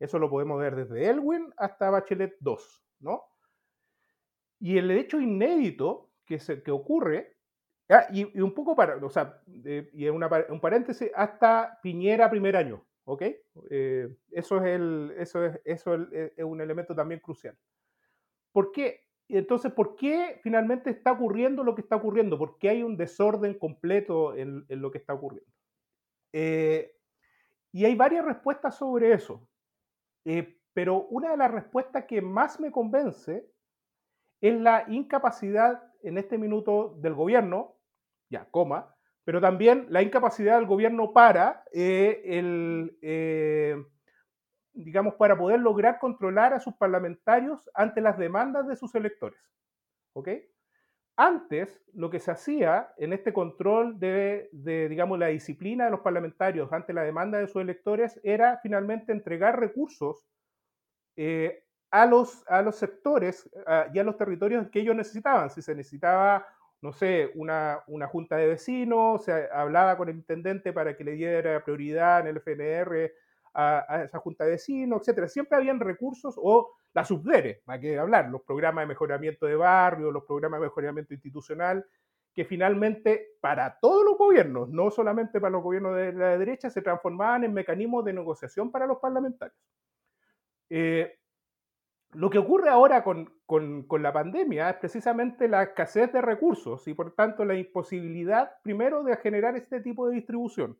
Eso lo podemos ver desde Elwin hasta Bachelet 2, ¿no? Y el hecho inédito que, se, que ocurre, ah, y, un poco para, o sea, y un paréntesis, hasta Piñera primer año, ¿ok? Eh, eso, es, el, eso, es, eso es, un elemento también crucial. ¿Por qué? Entonces, ¿por qué finalmente está ocurriendo lo que está ocurriendo? ¿Por qué hay un desorden completo en, en lo que está ocurriendo? Eh, y hay varias respuestas sobre eso. Eh, pero una de las respuestas que más me convence es la incapacidad en este minuto del gobierno, ya, coma, pero también la incapacidad del gobierno para, eh, el, digamos, para poder lograr controlar a sus parlamentarios ante las demandas de sus electores. ¿Ok? Antes, lo que se hacía en este control de, digamos, la disciplina de los parlamentarios ante la demanda de sus electores era finalmente entregar recursos eh, a, los, a los sectores y a los territorios que ellos necesitaban. Si se necesitaba, no sé, una, una junta de vecinos, se hablaba con el intendente para que le diera prioridad en el FNR a, esa junta de vecinos, etcétera. Siempre habían recursos o la subdere, para que hablar, los programas de mejoramiento de barrio, los programas de mejoramiento institucional, que finalmente para todos los gobiernos, no solamente para los gobiernos de la derecha, se transformaban en mecanismos de negociación para los parlamentarios. Eh, lo que ocurre ahora con, con, con, la pandemia es precisamente la escasez de recursos y por tanto la imposibilidad, primero, de generar este tipo de distribución.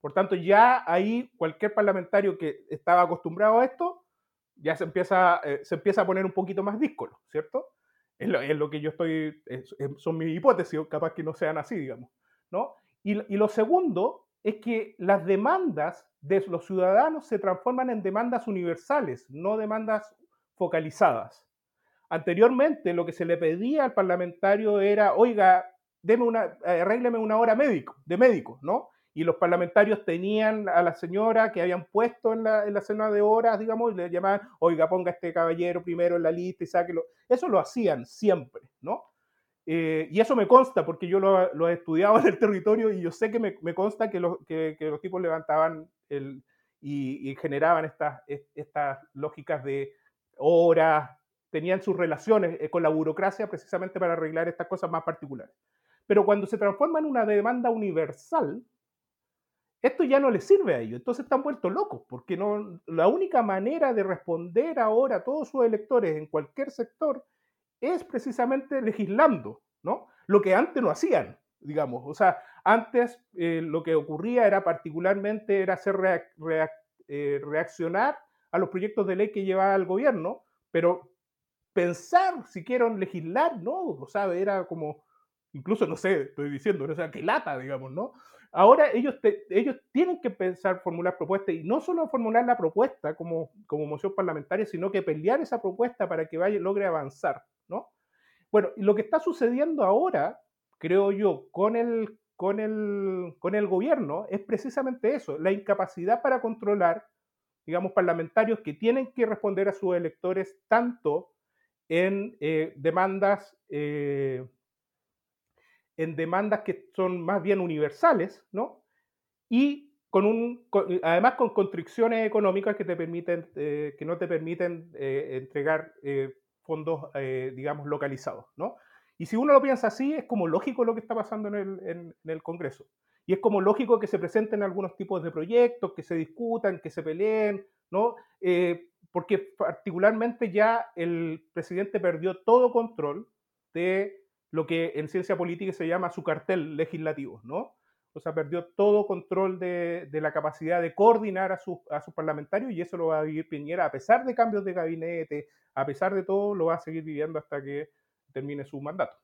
Por tanto, ya ahí cualquier parlamentario que estaba acostumbrado a esto, ya se empieza, eh, se empieza a poner un poquito más díscolo, ¿cierto? Es lo, que yo estoy, son mis hipótesis, capaz que no sean así, digamos, ¿no? Y, y lo segundo es que las demandas de los ciudadanos se transforman en demandas universales, no demandas focalizadas. Anteriormente lo que se le pedía al parlamentario era, oiga, deme una, arrégleme una hora médico, de médico, ¿no? y los parlamentarios tenían a la señora que habían puesto en la, en la cena de horas, digamos, y le llamaban, oiga, ponga este caballero primero en la lista y sáquelo. Eso lo hacían siempre, ¿no? Eh, y eso me consta porque yo lo, lo, he estudiado <laughs> en el territorio y yo sé que me, me consta que los, que los tipos levantaban el, y, y, generaban estas, estas lógicas de horas, tenían sus relaciones eh, con la burocracia precisamente para arreglar estas cosas más particulares. Pero cuando se transforma en una demanda universal, esto ya no les sirve a ellos, entonces están vueltos locos, porque no, la única manera de responder ahora a todos sus electores en cualquier sector es precisamente legislando, ¿no? Lo que antes no hacían, digamos. O sea, antes eh, lo que ocurría era particularmente era hacer eh, reaccionar a los proyectos de ley que llevaba el gobierno, pero pensar si quieren legislar, no, o sea, era como, incluso, no sé, estoy diciendo, o sea, que lata, digamos, ¿no? Ahora ellos, ellos tienen que pensar, formular propuestas y no solo formular la propuesta como, como moción parlamentaria, sino que pelear esa propuesta para que vaya, logre avanzar, ¿no? Bueno, lo que está sucediendo ahora, creo yo, con el, con el, con el gobierno es precisamente eso, la incapacidad para controlar, digamos, parlamentarios que tienen que responder a sus electores tanto en eh, demandas eh, en demandas que son más bien universales, ¿no? Y con un, además con constricciones económicas que, te permiten, eh, que no te permiten eh, entregar eh, fondos, digamos, localizados, ¿no? Y si uno lo piensa así, es como lógico lo que está pasando en el, en, el Congreso. Y es como lógico que se presenten algunos tipos de proyectos, que se discutan, que se peleen, ¿no? porque particularmente ya el presidente perdió todo control de lo que en ciencia política se llama su cartel legislativo, ¿no? O sea, perdió todo control de, la capacidad de coordinar a, sus parlamentarios y eso lo va a vivir Piñera a pesar de cambios de gabinete, a pesar de todo, lo va a seguir viviendo hasta que termine su mandato.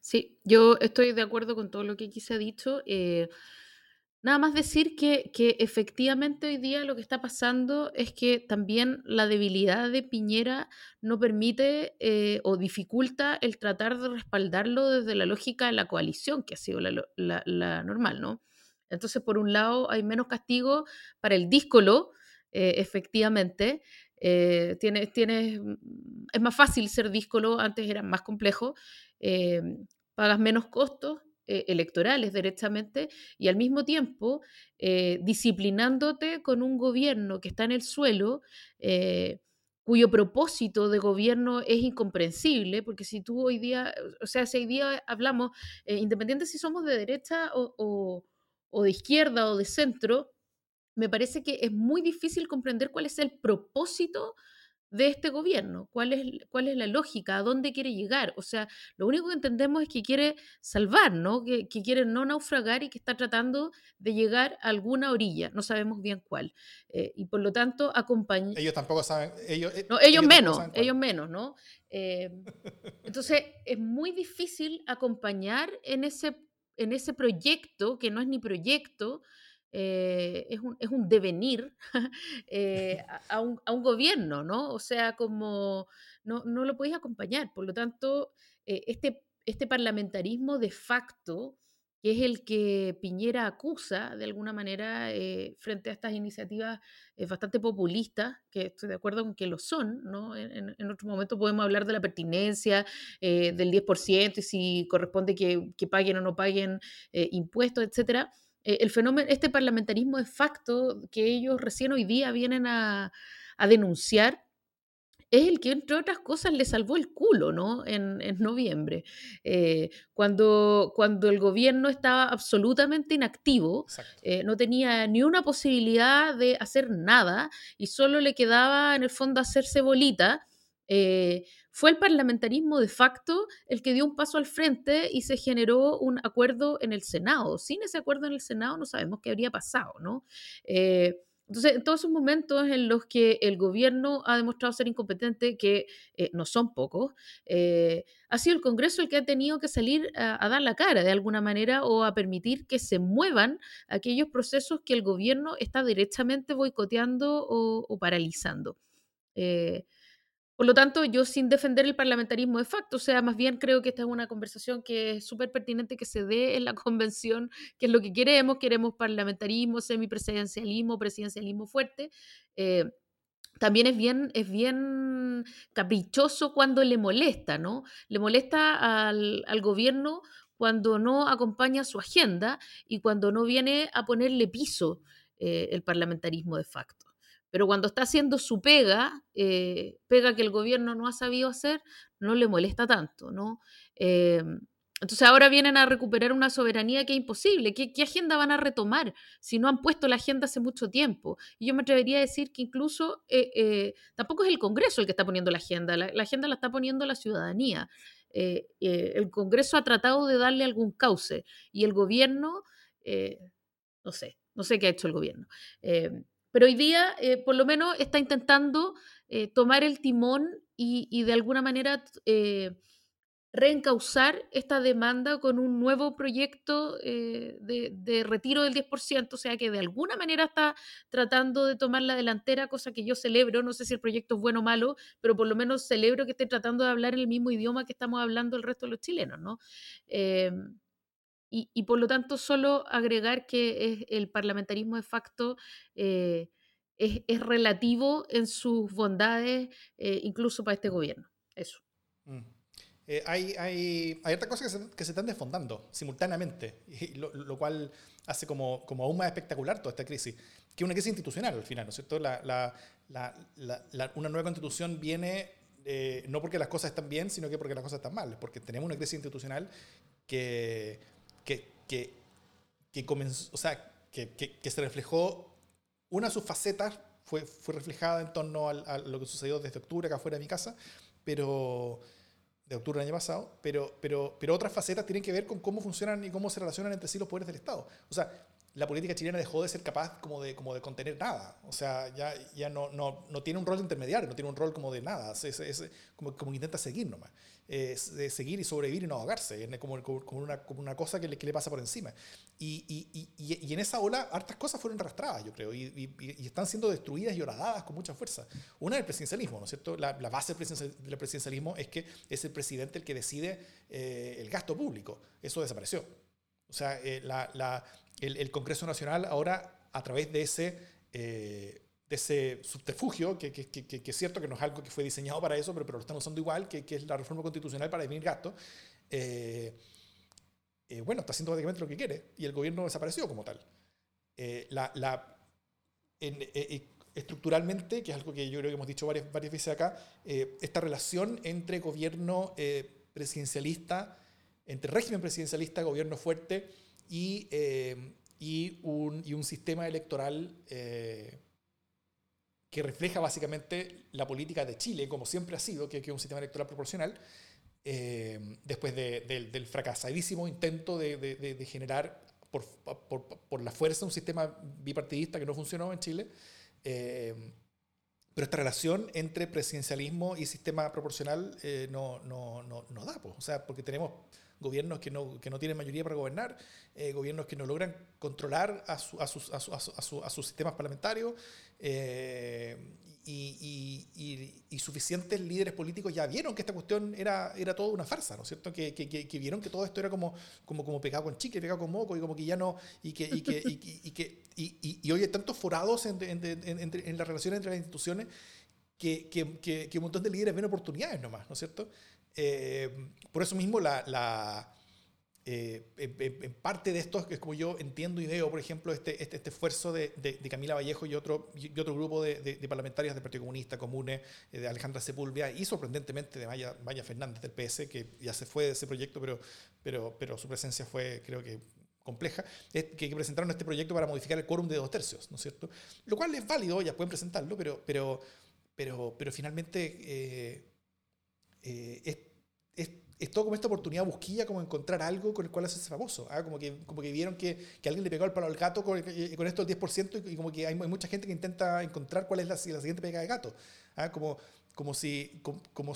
Sí, yo estoy de acuerdo con todo lo que aquí se ha dicho. Eh, Nada más decir que, que, efectivamente hoy día lo que está pasando es que también la debilidad de Piñera no permite eh, o dificulta el tratar de respaldarlo desde la lógica de la coalición, que ha sido la, la, normal, ¿no? Entonces, por un lado, hay menos castigo para el díscolo, eh, efectivamente. Tienes, mm, es más fácil ser díscolo, antes era más complejo. Eh, pagas menos costos eh, electorales directamente y al mismo tiempo eh, disciplinándote con un gobierno que está en el suelo, eh, cuyo propósito de gobierno es incomprensible, porque si tú hoy día, o sea, si hoy día hablamos, independiente si somos de derecha o, o de izquierda o de centro, me parece que es muy difícil comprender cuál es el propósito de este gobierno, cuál es, cuál es la lógica, a dónde quiere llegar. O sea, lo único que entendemos es que quiere salvar, ¿no? Que, que quiere no naufragar y que está tratando de llegar a alguna orilla, no sabemos bien cuál. Eh, y por lo tanto, acompañar... Ellos tampoco saben, ellos, no, ellos, ellos menos, ellos menos, ¿no? Eh, entonces, es muy difícil acompañar en ese, en ese proyecto, que no es ni proyecto, eh, es, un, es, un, devenir <laughs> eh, <laughs> a, un, a, un, gobierno, ¿no? O sea, como no, no lo podéis acompañar. Por lo tanto, eh, este, este parlamentarismo de facto, que es el que Piñera acusa de alguna manera eh, frente a estas iniciativas eh, bastante populistas, que estoy de acuerdo con que lo son, ¿no? En, en otro momento podemos hablar de la pertinencia eh, del 10% y si corresponde que, que paguen o no paguen impuestos, etcétera eh, el fenómeno, este parlamentarismo de facto que ellos recién hoy día vienen a, a, denunciar, es el que, entre otras cosas, le salvó el culo, ¿no? En, en noviembre, eh, cuando, cuando el gobierno estaba absolutamente inactivo, eh, no tenía ni una posibilidad de hacer nada y solo le quedaba, en el fondo, hacerse bolita. Eh, fue el parlamentarismo de facto el que dio un paso al frente y se generó un acuerdo en el Senado. Sin ese acuerdo en el Senado no sabemos qué habría pasado, ¿no? Eh, entonces, en todos esos momentos en los que el gobierno ha demostrado ser incompetente, que eh, no son pocos, eh, ha sido el Congreso el que ha tenido que salir a, dar la cara de alguna manera o a permitir que se muevan aquellos procesos que el gobierno está directamente boicoteando o, o paralizando. Eh, por lo tanto, yo sin defender el parlamentarismo de facto, o sea, más bien creo que esta es una conversación que es súper pertinente que se dé en la <laughs> convención, que es lo que queremos, queremos parlamentarismo, semipresidencialismo, presidencialismo fuerte. Eh, también es bien, es bien caprichoso cuando le molesta, ¿no? Le molesta al, gobierno cuando no acompaña su agenda y cuando no viene a ponerle piso eh, el parlamentarismo de facto. Pero cuando está haciendo su pega, eh, pega que el gobierno no ha sabido hacer, no le molesta tanto, ¿no? Eh, entonces ahora vienen a recuperar una soberanía que es imposible. ¿Qué, ¿Qué, agenda van a retomar si no han puesto la agenda hace mucho tiempo? Y yo me atrevería a decir que incluso eh, eh, tampoco es el Congreso el que está poniendo la agenda, la, agenda la está poniendo la ciudadanía. El Congreso ha tratado de darle algún cauce y el gobierno, no sé, no sé qué ha hecho el gobierno. Pero hoy día, eh, por lo menos, está intentando eh, tomar el timón y, de alguna manera eh, reencauzar esta demanda con un nuevo proyecto de, de, retiro del 10%, o sea que de alguna manera está tratando de tomar la delantera, cosa que yo celebro, no sé si el proyecto es bueno o malo, pero por lo menos celebro que esté tratando de hablar en el mismo idioma que estamos hablando el resto de los chilenos, ¿no? Y, y, por lo tanto, solo agregar que es, el parlamentarismo de facto eh, es, es, relativo en sus bondades, eh, incluso para este gobierno. Eso. Mm. Eh, hay, hay, hay otras cosas que se, que se, están desfondando simultáneamente, <laughs> y lo, lo, cual hace como, como aún más espectacular toda esta crisis, que es una crisis institucional al final, ¿no es cierto? La, la, la, una nueva constitución viene eh, no porque las cosas están bien, sino que porque las cosas están mal, porque tenemos una crisis institucional que que, que, que comenzó, o sea, que, que, se reflejó, una de sus facetas fue, fue reflejada en torno a lo que sucedió desde octubre acá afuera de mi casa, pero de octubre del año pasado, pero, pero, pero otras facetas tienen que ver con cómo funcionan y cómo se relacionan entre sí los poderes del Estado. O sea, la política chilena dejó de ser capaz como de, como de contener nada. O sea, ya, ya no, no, no tiene un rol intermediario, no tiene un rol como de nada. Es, es, como, como intenta seguir nomás. Es, de seguir y sobrevivir y no ahogarse. Es como, como, una, como una cosa que le, que le, pasa por encima. Y, y, y, y, en esa ola, hartas cosas fueron arrastradas, yo creo, y, están siendo destruidas y horadadas con mucha fuerza. Una es el presidencialismo, ¿no es cierto? La, base del presidencialismo es que es el presidente el que decide eh, el gasto público. Eso desapareció. O sea, eh, la, la el, Congreso Nacional ahora, a través de ese, eh, de ese subterfugio, que, que, que, es cierto que no es algo que fue diseñado para eso, pero, pero lo están usando igual, que, es la reforma constitucional para definir gastos, eh, eh, bueno, está haciendo básicamente lo que quiere y el gobierno desapareció como tal. la, la estructuralmente, que es algo que yo creo que hemos dicho varias, varias veces acá, esta relación entre gobierno presidencialista, entre régimen presidencialista, gobierno fuerte, y, eh, y, un, y, un, sistema electoral eh, que refleja básicamente la política de Chile, como siempre ha sido, que, es un sistema electoral proporcional, eh, después del fracasadísimo intento de, de generar por, por, por, la fuerza un sistema bipartidista que no funcionó en Chile. pero esta relación entre presidencialismo y sistema proporcional no, no, no, no, da, pues. o sea, porque tenemos gobiernos que no, que no tienen mayoría para gobernar, eh, gobiernos que no logran controlar a, su, a, sus, a, su, a, sus sistemas parlamentarios eh, y, y, y, suficientes líderes políticos ya vieron que esta cuestión era, era toda una farsa, ¿no es cierto? Que, que, que, vieron que todo esto era como, como, como pegado con chicle, pegado con moco y como que ya no, y que, y que, y, que, y, hoy hay tantos forados en, en, en, en las relaciones entre las instituciones que, que, que, un montón de líderes ven oportunidades nomás, ¿no es cierto? Eh, por eso mismo, la, la eh, en, parte de esto es como yo entiendo y veo, por ejemplo, este, este, este esfuerzo de, de, Camila Vallejo y otro, y otro grupo de, de, parlamentarios del Partido Comunista, Comune, eh, de Alejandra Sepúlveda y sorprendentemente de Maya, Maya, Fernández del PS, que ya se fue de ese proyecto, pero, pero, pero su presencia fue, creo que, compleja, que presentaron este proyecto para modificar el quórum de dos tercios, ¿no es cierto? Lo cual es válido, ya pueden presentarlo, pero, pero, pero, pero finalmente eh, es, es, es, todo como esta oportunidad busquilla, como encontrar algo con el cual hacerse famoso. ¿ah? Como, que, como que vieron que, que, alguien le pegó el palo al gato con, eh, con esto del 10% y, como que hay, mucha gente que intenta encontrar cuál es la, la siguiente pega de gato. ¿ah? Como, como si como, como,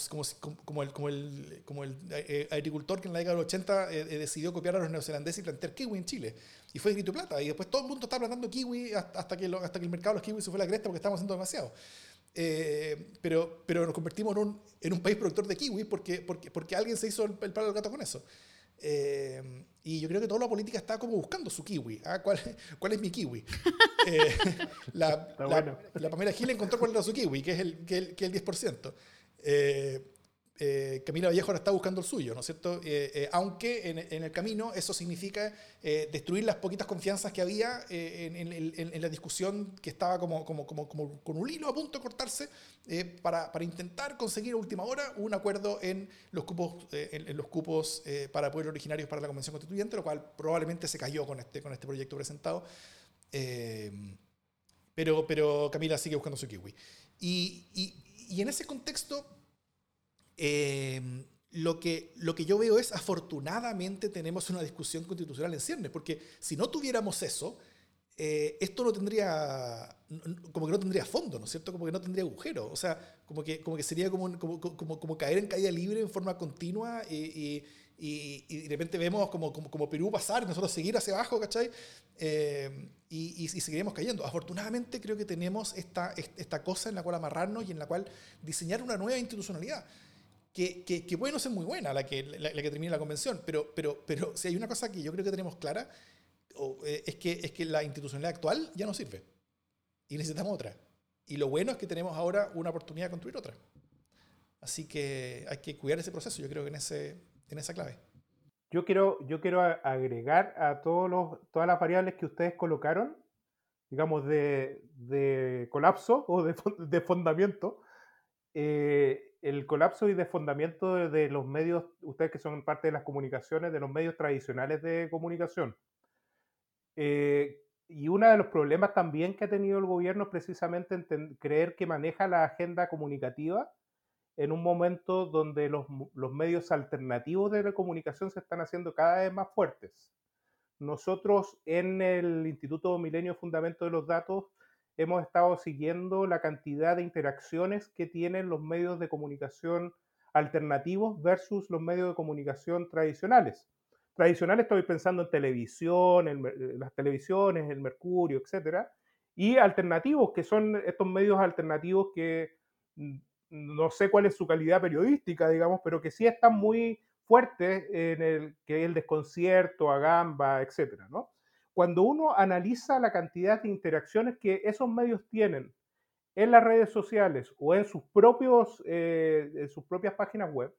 como, el, como, el, como el eh, agricultor que en la década del 80 decidió copiar a los neozelandeses y plantar kiwi en Chile. Y fue grito plata. Y después todo el mundo está plantando kiwi hasta, que, hasta que el mercado de los kiwis se fue a la cresta porque estábamos haciendo demasiado. Eh, pero, pero nos convertimos en un, en un, país productor de kiwi porque, porque, porque alguien se hizo el, palo del gato con eso. Eh, y yo creo que toda la política está como buscando su kiwi. ¿ah? ¿Cuál, ¿Cuál, es mi kiwi? <laughs> Eh, la, la, la, Pamela Gil encontró cuál era su kiwi, que es el, que el, que el 10%. Eh, Camila Vallejo ahora está buscando el suyo, ¿no es cierto? Eh, eh, aunque en, el camino eso significa destruir las poquitas confianzas que había en, la discusión que estaba como, como, como, como, con un hilo a punto de cortarse para, para, intentar conseguir a última hora un acuerdo en los cupos, en, los cupos para pueblos originarios para la Convención Constituyente, lo cual probablemente se cayó con este, con este proyecto presentado. pero, pero Camila sigue buscando su kiwi. Y, y, y en ese contexto Em, lo, que, lo que yo veo es, afortunadamente tenemos una discusión constitucional en ciernes, porque si no tuviéramos eso, eh, esto no tendría, como que no tendría fondo, ¿no es cierto? Como que no tendría agujero, o sea, como que, como que sería como, como, como, como caer en caída libre en forma continua y, y, y de repente vemos como, como, Perú pasar y nosotros seguir hacia abajo, ¿cachai? Eh, y, y, seguiremos cayendo. Afortunadamente creo que tenemos esta, esta cosa en la cual amarrarnos y en la cual diseñar una nueva institucionalidad que, que, puede no ser muy buena la que, la, que termine la convención, pero, pero, pero si hay una cosa que yo creo que tenemos clara, eh, es, que, es que la institucionalidad actual ya no sirve y necesitamos otra. Y lo bueno es que tenemos ahora una oportunidad de construir otra. Así que hay que cuidar ese proceso, yo creo que en, ese, en esa clave. Yo quiero, yo quiero agregar a todos los, todas las variables que ustedes colocaron, digamos, de, de colapso o de, <laughs> de fundamento, eh, el colapso y desfondamiento de, los medios, ustedes que son parte de las comunicaciones, de los medios tradicionales de comunicación. Eh, y uno de los problemas también que ha tenido el gobierno es precisamente creer que maneja la agenda comunicativa en un momento donde los, los, medios alternativos de comunicación se están haciendo cada vez más fuertes. nosotros en el Instituto Milenio Fundamento de los Datos hemos estado siguiendo la cantidad de interacciones que tienen los medios de comunicación alternativos versus los medios de comunicación tradicionales. Tradicionales estoy pensando en televisión, en las televisiones, el Mercurio, etcétera, y alternativos, que son estos medios alternativos que no sé cuál es su calidad periodística, digamos, pero que sí están muy fuertes en el que el desconcierto, a gamba, etcétera, ¿no? Cuando uno analiza la cantidad de interacciones que esos medios tienen en las redes sociales o en sus, propios, eh, sus propias páginas web,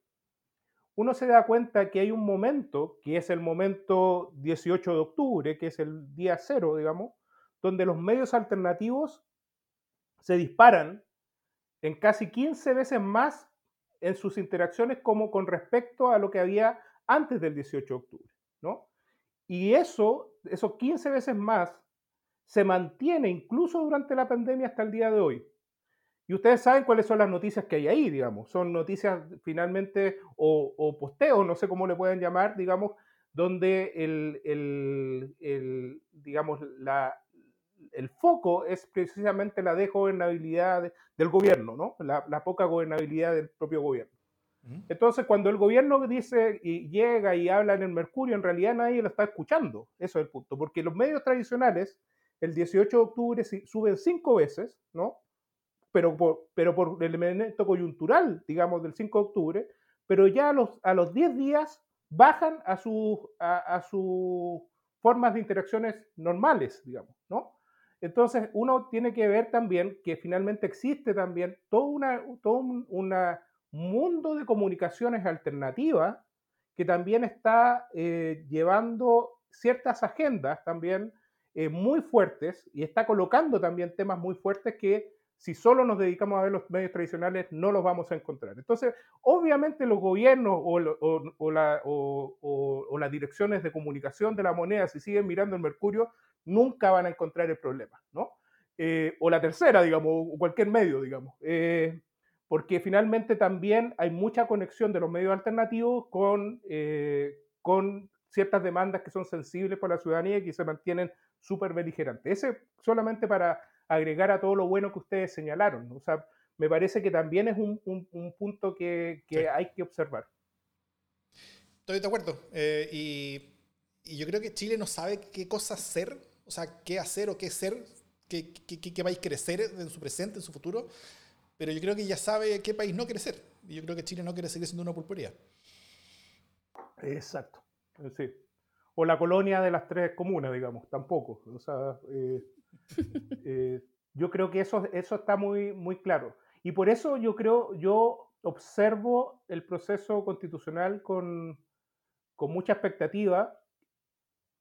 uno se da cuenta que hay un momento, que es el momento 18 de octubre, que es el día cero, digamos, donde los medios alternativos se disparan en casi 15 veces más en sus interacciones como con respecto a lo que había antes del 18 de octubre, ¿no? Y eso, esos 15 veces más, se mantiene incluso durante la pandemia hasta el día de hoy. Y ustedes saben cuáles son las noticias que hay ahí, digamos. Son noticias finalmente o, o posteos, no sé cómo le pueden llamar, digamos, donde el, el, el digamos, la, el foco es precisamente la desgobernabilidad del gobierno, ¿no? La, la, poca gobernabilidad del propio gobierno. Entonces, cuando el gobierno dice y llega y habla en el Mercurio, en realidad nadie lo está escuchando. Eso es el punto. Porque los medios tradicionales, el 18 de octubre suben cinco veces, ¿no? Pero por, pero por el elemento coyuntural, digamos, del 5 de octubre, pero ya a los, a los 10 días bajan a sus a, a su formas de interacciones normales, digamos, ¿no? Entonces, uno tiene que ver también que finalmente existe también todo, una, todo un una mundo de comunicaciones alternativas que también está eh, llevando ciertas agendas también eh, muy fuertes y está colocando también temas muy fuertes que si solo nos dedicamos a ver los medios tradicionales no los vamos a encontrar. Entonces, obviamente los gobiernos o, o, o, la, o las direcciones de comunicación de la moneda, si siguen mirando el Mercurio, nunca van a encontrar el problema, ¿no? Eh, o la tercera, digamos, o cualquier medio, digamos. Porque finalmente también hay mucha conexión de los medios alternativos con, eh, con ciertas demandas que son sensibles para la ciudadanía y que se mantienen súper beligerantes. Ese solamente para agregar a todo lo bueno que ustedes señalaron. ¿no? O sea, me parece que también es un, un, un punto que, que sí. hay que observar. Estoy de acuerdo. y, y yo creo que Chile no sabe qué cosa hacer o sea, qué hacer o qué ser, qué, qué, qué, país crecer en su presente, en su futuro, pero yo creo que ya sabe qué país no quiere ser. Y yo creo que Chile no quiere seguir siendo una pulpería. Exacto, sí. O la colonia de las tres comunas, digamos, tampoco. O sea, eh, <laughs> eh, yo creo que eso, eso está muy, muy claro. Y por eso yo creo, yo observo el proceso constitucional con, con mucha expectativa,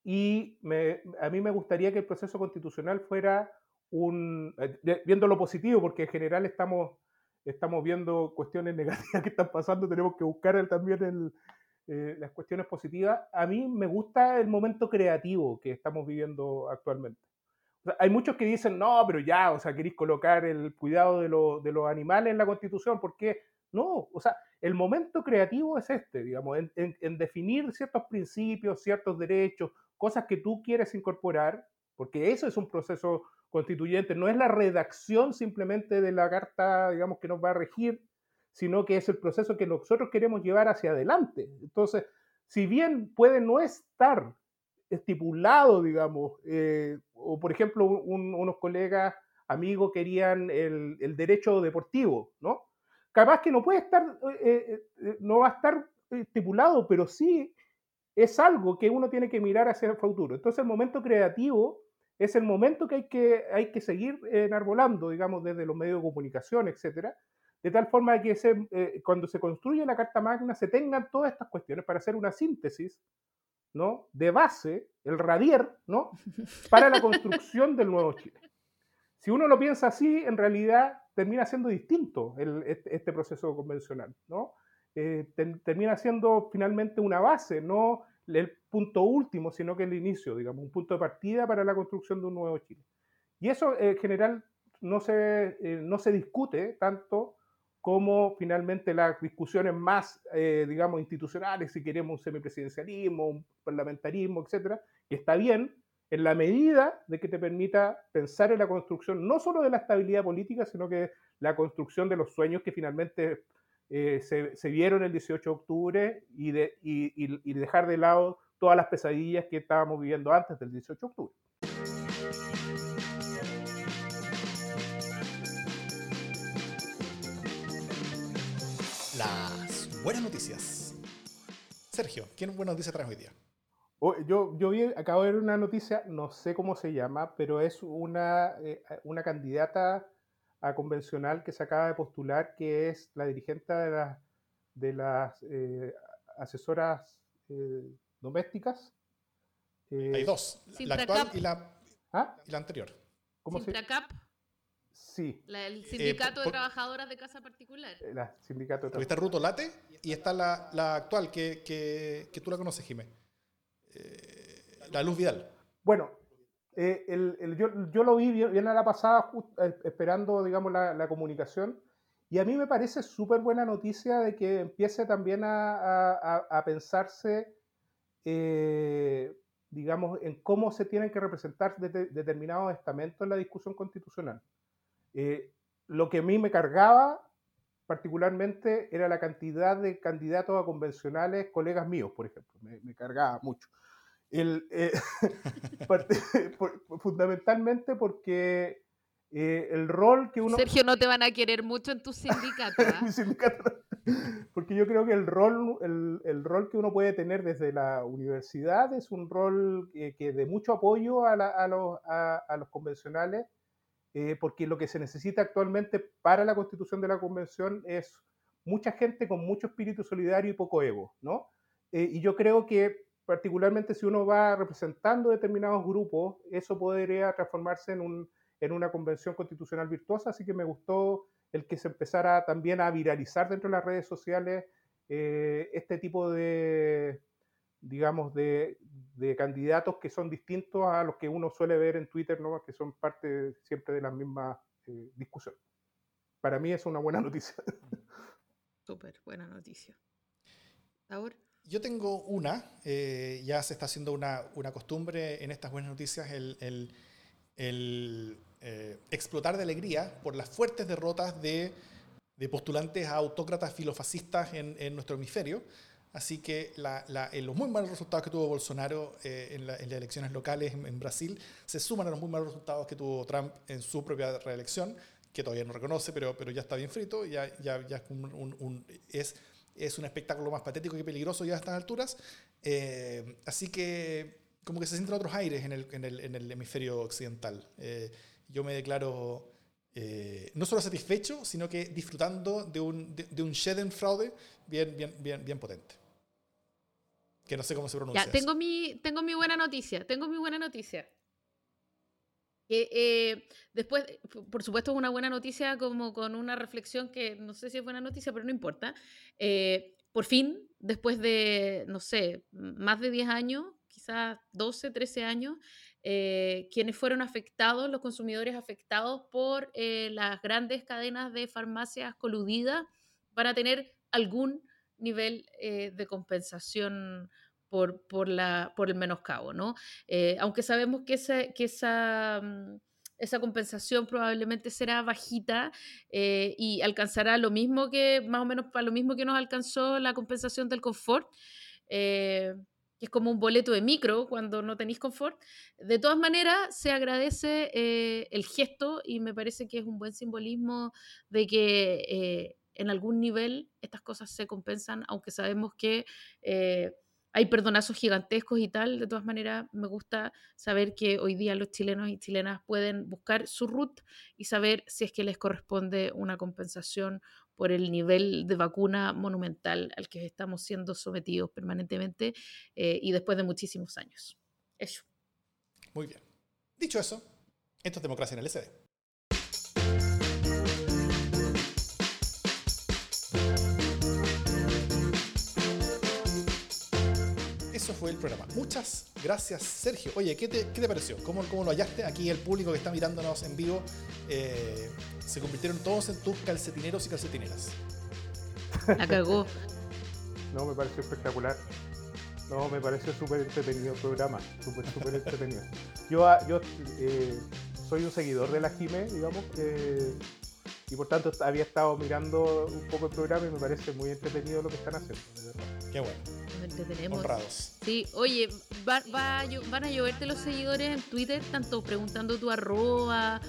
y me, a mí me gustaría que el proceso constitucional fuera un, eh, viendo lo positivo, porque en general estamos, estamos viendo cuestiones <laughs> negativas que están pasando, tenemos que buscar el, también el, eh, las cuestiones positivas. A mí me gusta el momento creativo que estamos viviendo actualmente. O sea, hay muchos que dicen, no, pero ya, o sea, queréis colocar el cuidado de, lo, de los animales en la constitución, ¿por qué? No, o sea, el momento creativo es este, digamos, en, en, en definir ciertos principios, ciertos derechos, cosas que tú quieres incorporar, porque eso es un proceso constituyente, no es la redacción simplemente de la carta, digamos, que nos va a regir, sino que es el proceso que nosotros queremos llevar hacia adelante. Entonces, si bien puede no estar estipulado, digamos, eh, o por ejemplo, un, unos colegas, amigos querían el, derecho deportivo, ¿no? Capaz que no puede estar, eh, eh, no va a estar estipulado, pero sí es algo que uno tiene que mirar hacia el futuro. Entonces el momento creativo es el momento que hay que, hay que seguir enarbolando, digamos, desde los medios de comunicación, etcétera, de tal forma que se, eh, cuando se construye la Carta Magna se tengan todas estas cuestiones para hacer una síntesis, ¿no? De base, el radier, ¿no? <laughs> Para la construcción del nuevo Chile. Si uno lo piensa así, en realidad termina siendo distinto el, este, este proceso convencional, ¿no? eh, ten, termina siendo finalmente una base, no el punto último, sino que el inicio, digamos, un punto de partida para la construcción de un nuevo Chile. Y eso en general no se, eh, no se discute tanto cómo finalmente las discusiones más, eh, digamos, institucionales, si queremos un semipresidencialismo, un parlamentarismo, etcétera, que está bien en la medida de que te permita pensar en la construcción no solo de la estabilidad política, sino que la construcción de los sueños que finalmente eh, se, vieron el 18 de octubre y, de, y dejar de lado todas las pesadillas que estábamos viviendo antes del 18 de octubre. Las buenas noticias. Sergio, ¿quién buenas noticias traes hoy día? Yo, yo vi, acabo de ver una noticia, no sé cómo se llama, pero es una, eh, una candidata a convencional que se acaba de postular, que es la dirigente de, las de las eh, asesoras eh, domésticas. Hay dos, la actual y la, ¿Ah? y la anterior. ¿Cómo se llama? Sí. el sindicato de trabajadoras de casa particular. La sindicato de está Ruto Late y está la, la actual, que, que, que, tú la conoces, Jiménez. Eh, la Luz Vidal. Bueno, eh, el, yo, yo, lo vi bien, a la pasada, eh, esperando, digamos, la, la, comunicación. Y a mí me parece súper buena noticia de que empiece también a, a, a pensarse, digamos, en cómo se tienen que representar determinados estamentos en la discusión constitucional. lo que a mí me cargaba particularmente era la cantidad de candidatos a convencionales, colegas míos, por ejemplo, me, me cargaba mucho. El, eh, <laughs> <laughs> fundamentalmente porque eh, el rol que uno... Sergio, no te van a querer mucho en tu sindicato. <laughs> ¿ah? <laughs> porque yo creo que el rol, el, el, rol que uno puede tener desde la universidad es un rol que, que de mucho apoyo a, la, a, los, a, a, los, convencionales, eh, porque lo que se necesita actualmente para la constitución de la convención es mucha gente con mucho espíritu solidario y poco ego, ¿no? y yo creo que particularmente si uno va representando determinados grupos, eso podría transformarse en, un, en una convención constitucional virtuosa, así que me gustó el que se empezara también a viralizar dentro de las redes sociales eh, este tipo de, digamos, de, de, candidatos que son distintos a los que uno suele ver en Twitter, ¿no? que son parte siempre de la misma eh, discusión. Para mí es una buena noticia. <laughs> Súper buena noticia. Ahora. Yo tengo una, eh, ya se está haciendo una, una, costumbre en estas buenas noticias, el, el, el eh, explotar de alegría por las fuertes derrotas de, de postulantes a autócratas filofascistas en, en, nuestro hemisferio. Así que la, la, en los muy malos resultados que tuvo Bolsonaro eh, en, las elecciones locales en, Brasil se suman a los muy malos resultados que tuvo Trump en su propia reelección, que todavía no reconoce, pero, pero ya está bien frito, ya, ya, ya un, un, un, es es un espectáculo más patético que peligroso ya a estas alturas. Eh, así que como que se sienten otros aires en el, en el, en el hemisferio occidental. Eh, yo me declaro eh, no solo satisfecho, sino que disfrutando de un, de, un Schadenfraude bien, bien, bien, bien potente. Que no sé cómo se pronuncia. Ya, tengo, mi, tengo mi buena noticia. Tengo mi buena noticia. Eh, después, por supuesto, es una buena noticia como con una reflexión que no sé si es buena noticia, pero no importa. Eh, por fin, después de, no sé, más de 10 años, quizás 12, 13 años, eh, quienes fueron afectados, los consumidores afectados por las grandes cadenas de farmacias coludidas, van a tener algún nivel de compensación por, por, la, por el menoscabo, ¿no? Eh, aunque sabemos que, esa, que esa, mm, esa compensación probablemente será bajita eh, y alcanzará lo mismo que, más o menos para lo mismo que nos alcanzó la compensación del confort. Eh, que es como un boleto de micro cuando no tenéis confort. De todas maneras, se agradece el gesto y me parece que es un buen simbolismo de que en algún nivel estas cosas se compensan, aunque sabemos que hay perdonazos gigantescos y tal. De todas maneras, me gusta saber que hoy día los chilenos y chilenas pueden buscar su root y saber si es que les corresponde una compensación por el nivel de vacuna monumental al que estamos siendo sometidos permanentemente eh, y después de muchísimos años. Eso. Muy bien. Dicho eso, esto es democracia en el SD. Fue el programa. Muchas gracias, Sergio. Oye, ¿qué te, qué te pareció? ¿Cómo, ¿Cómo, lo hallaste? Aquí el público que está mirándonos en vivo eh, se convirtieron todos en tus calcetineros y calcetineras. <laughs> La cagó. No, me pareció espectacular. No, me pareció súper entretenido el programa. Súper, súper <laughs> entretenido. Yo, ah, yo eh, soy un seguidor de la Jime, digamos. Eh, y por tanto había estado mirando un poco el programa y me parece muy entretenido lo que están haciendo. Qué bueno. Entretenemos. Honrados. Sí, oye, va, va van a lloverte los seguidores en Twitter, tanto preguntando tu arroba,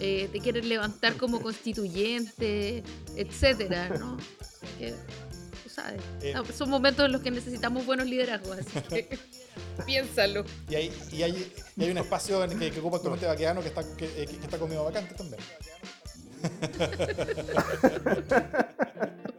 eh, te quieren levantar como constituyente, etcétera, ¿no? Que, tú sabes, Eh. no, son momentos en los que necesitamos buenos liderazgos, así que <laughs> piénsalo. Y hay, y hay, y hay un espacio en el que, que ocupa el comité vaqueano que está, que, eh, que está conmigo vacante también. <laughs>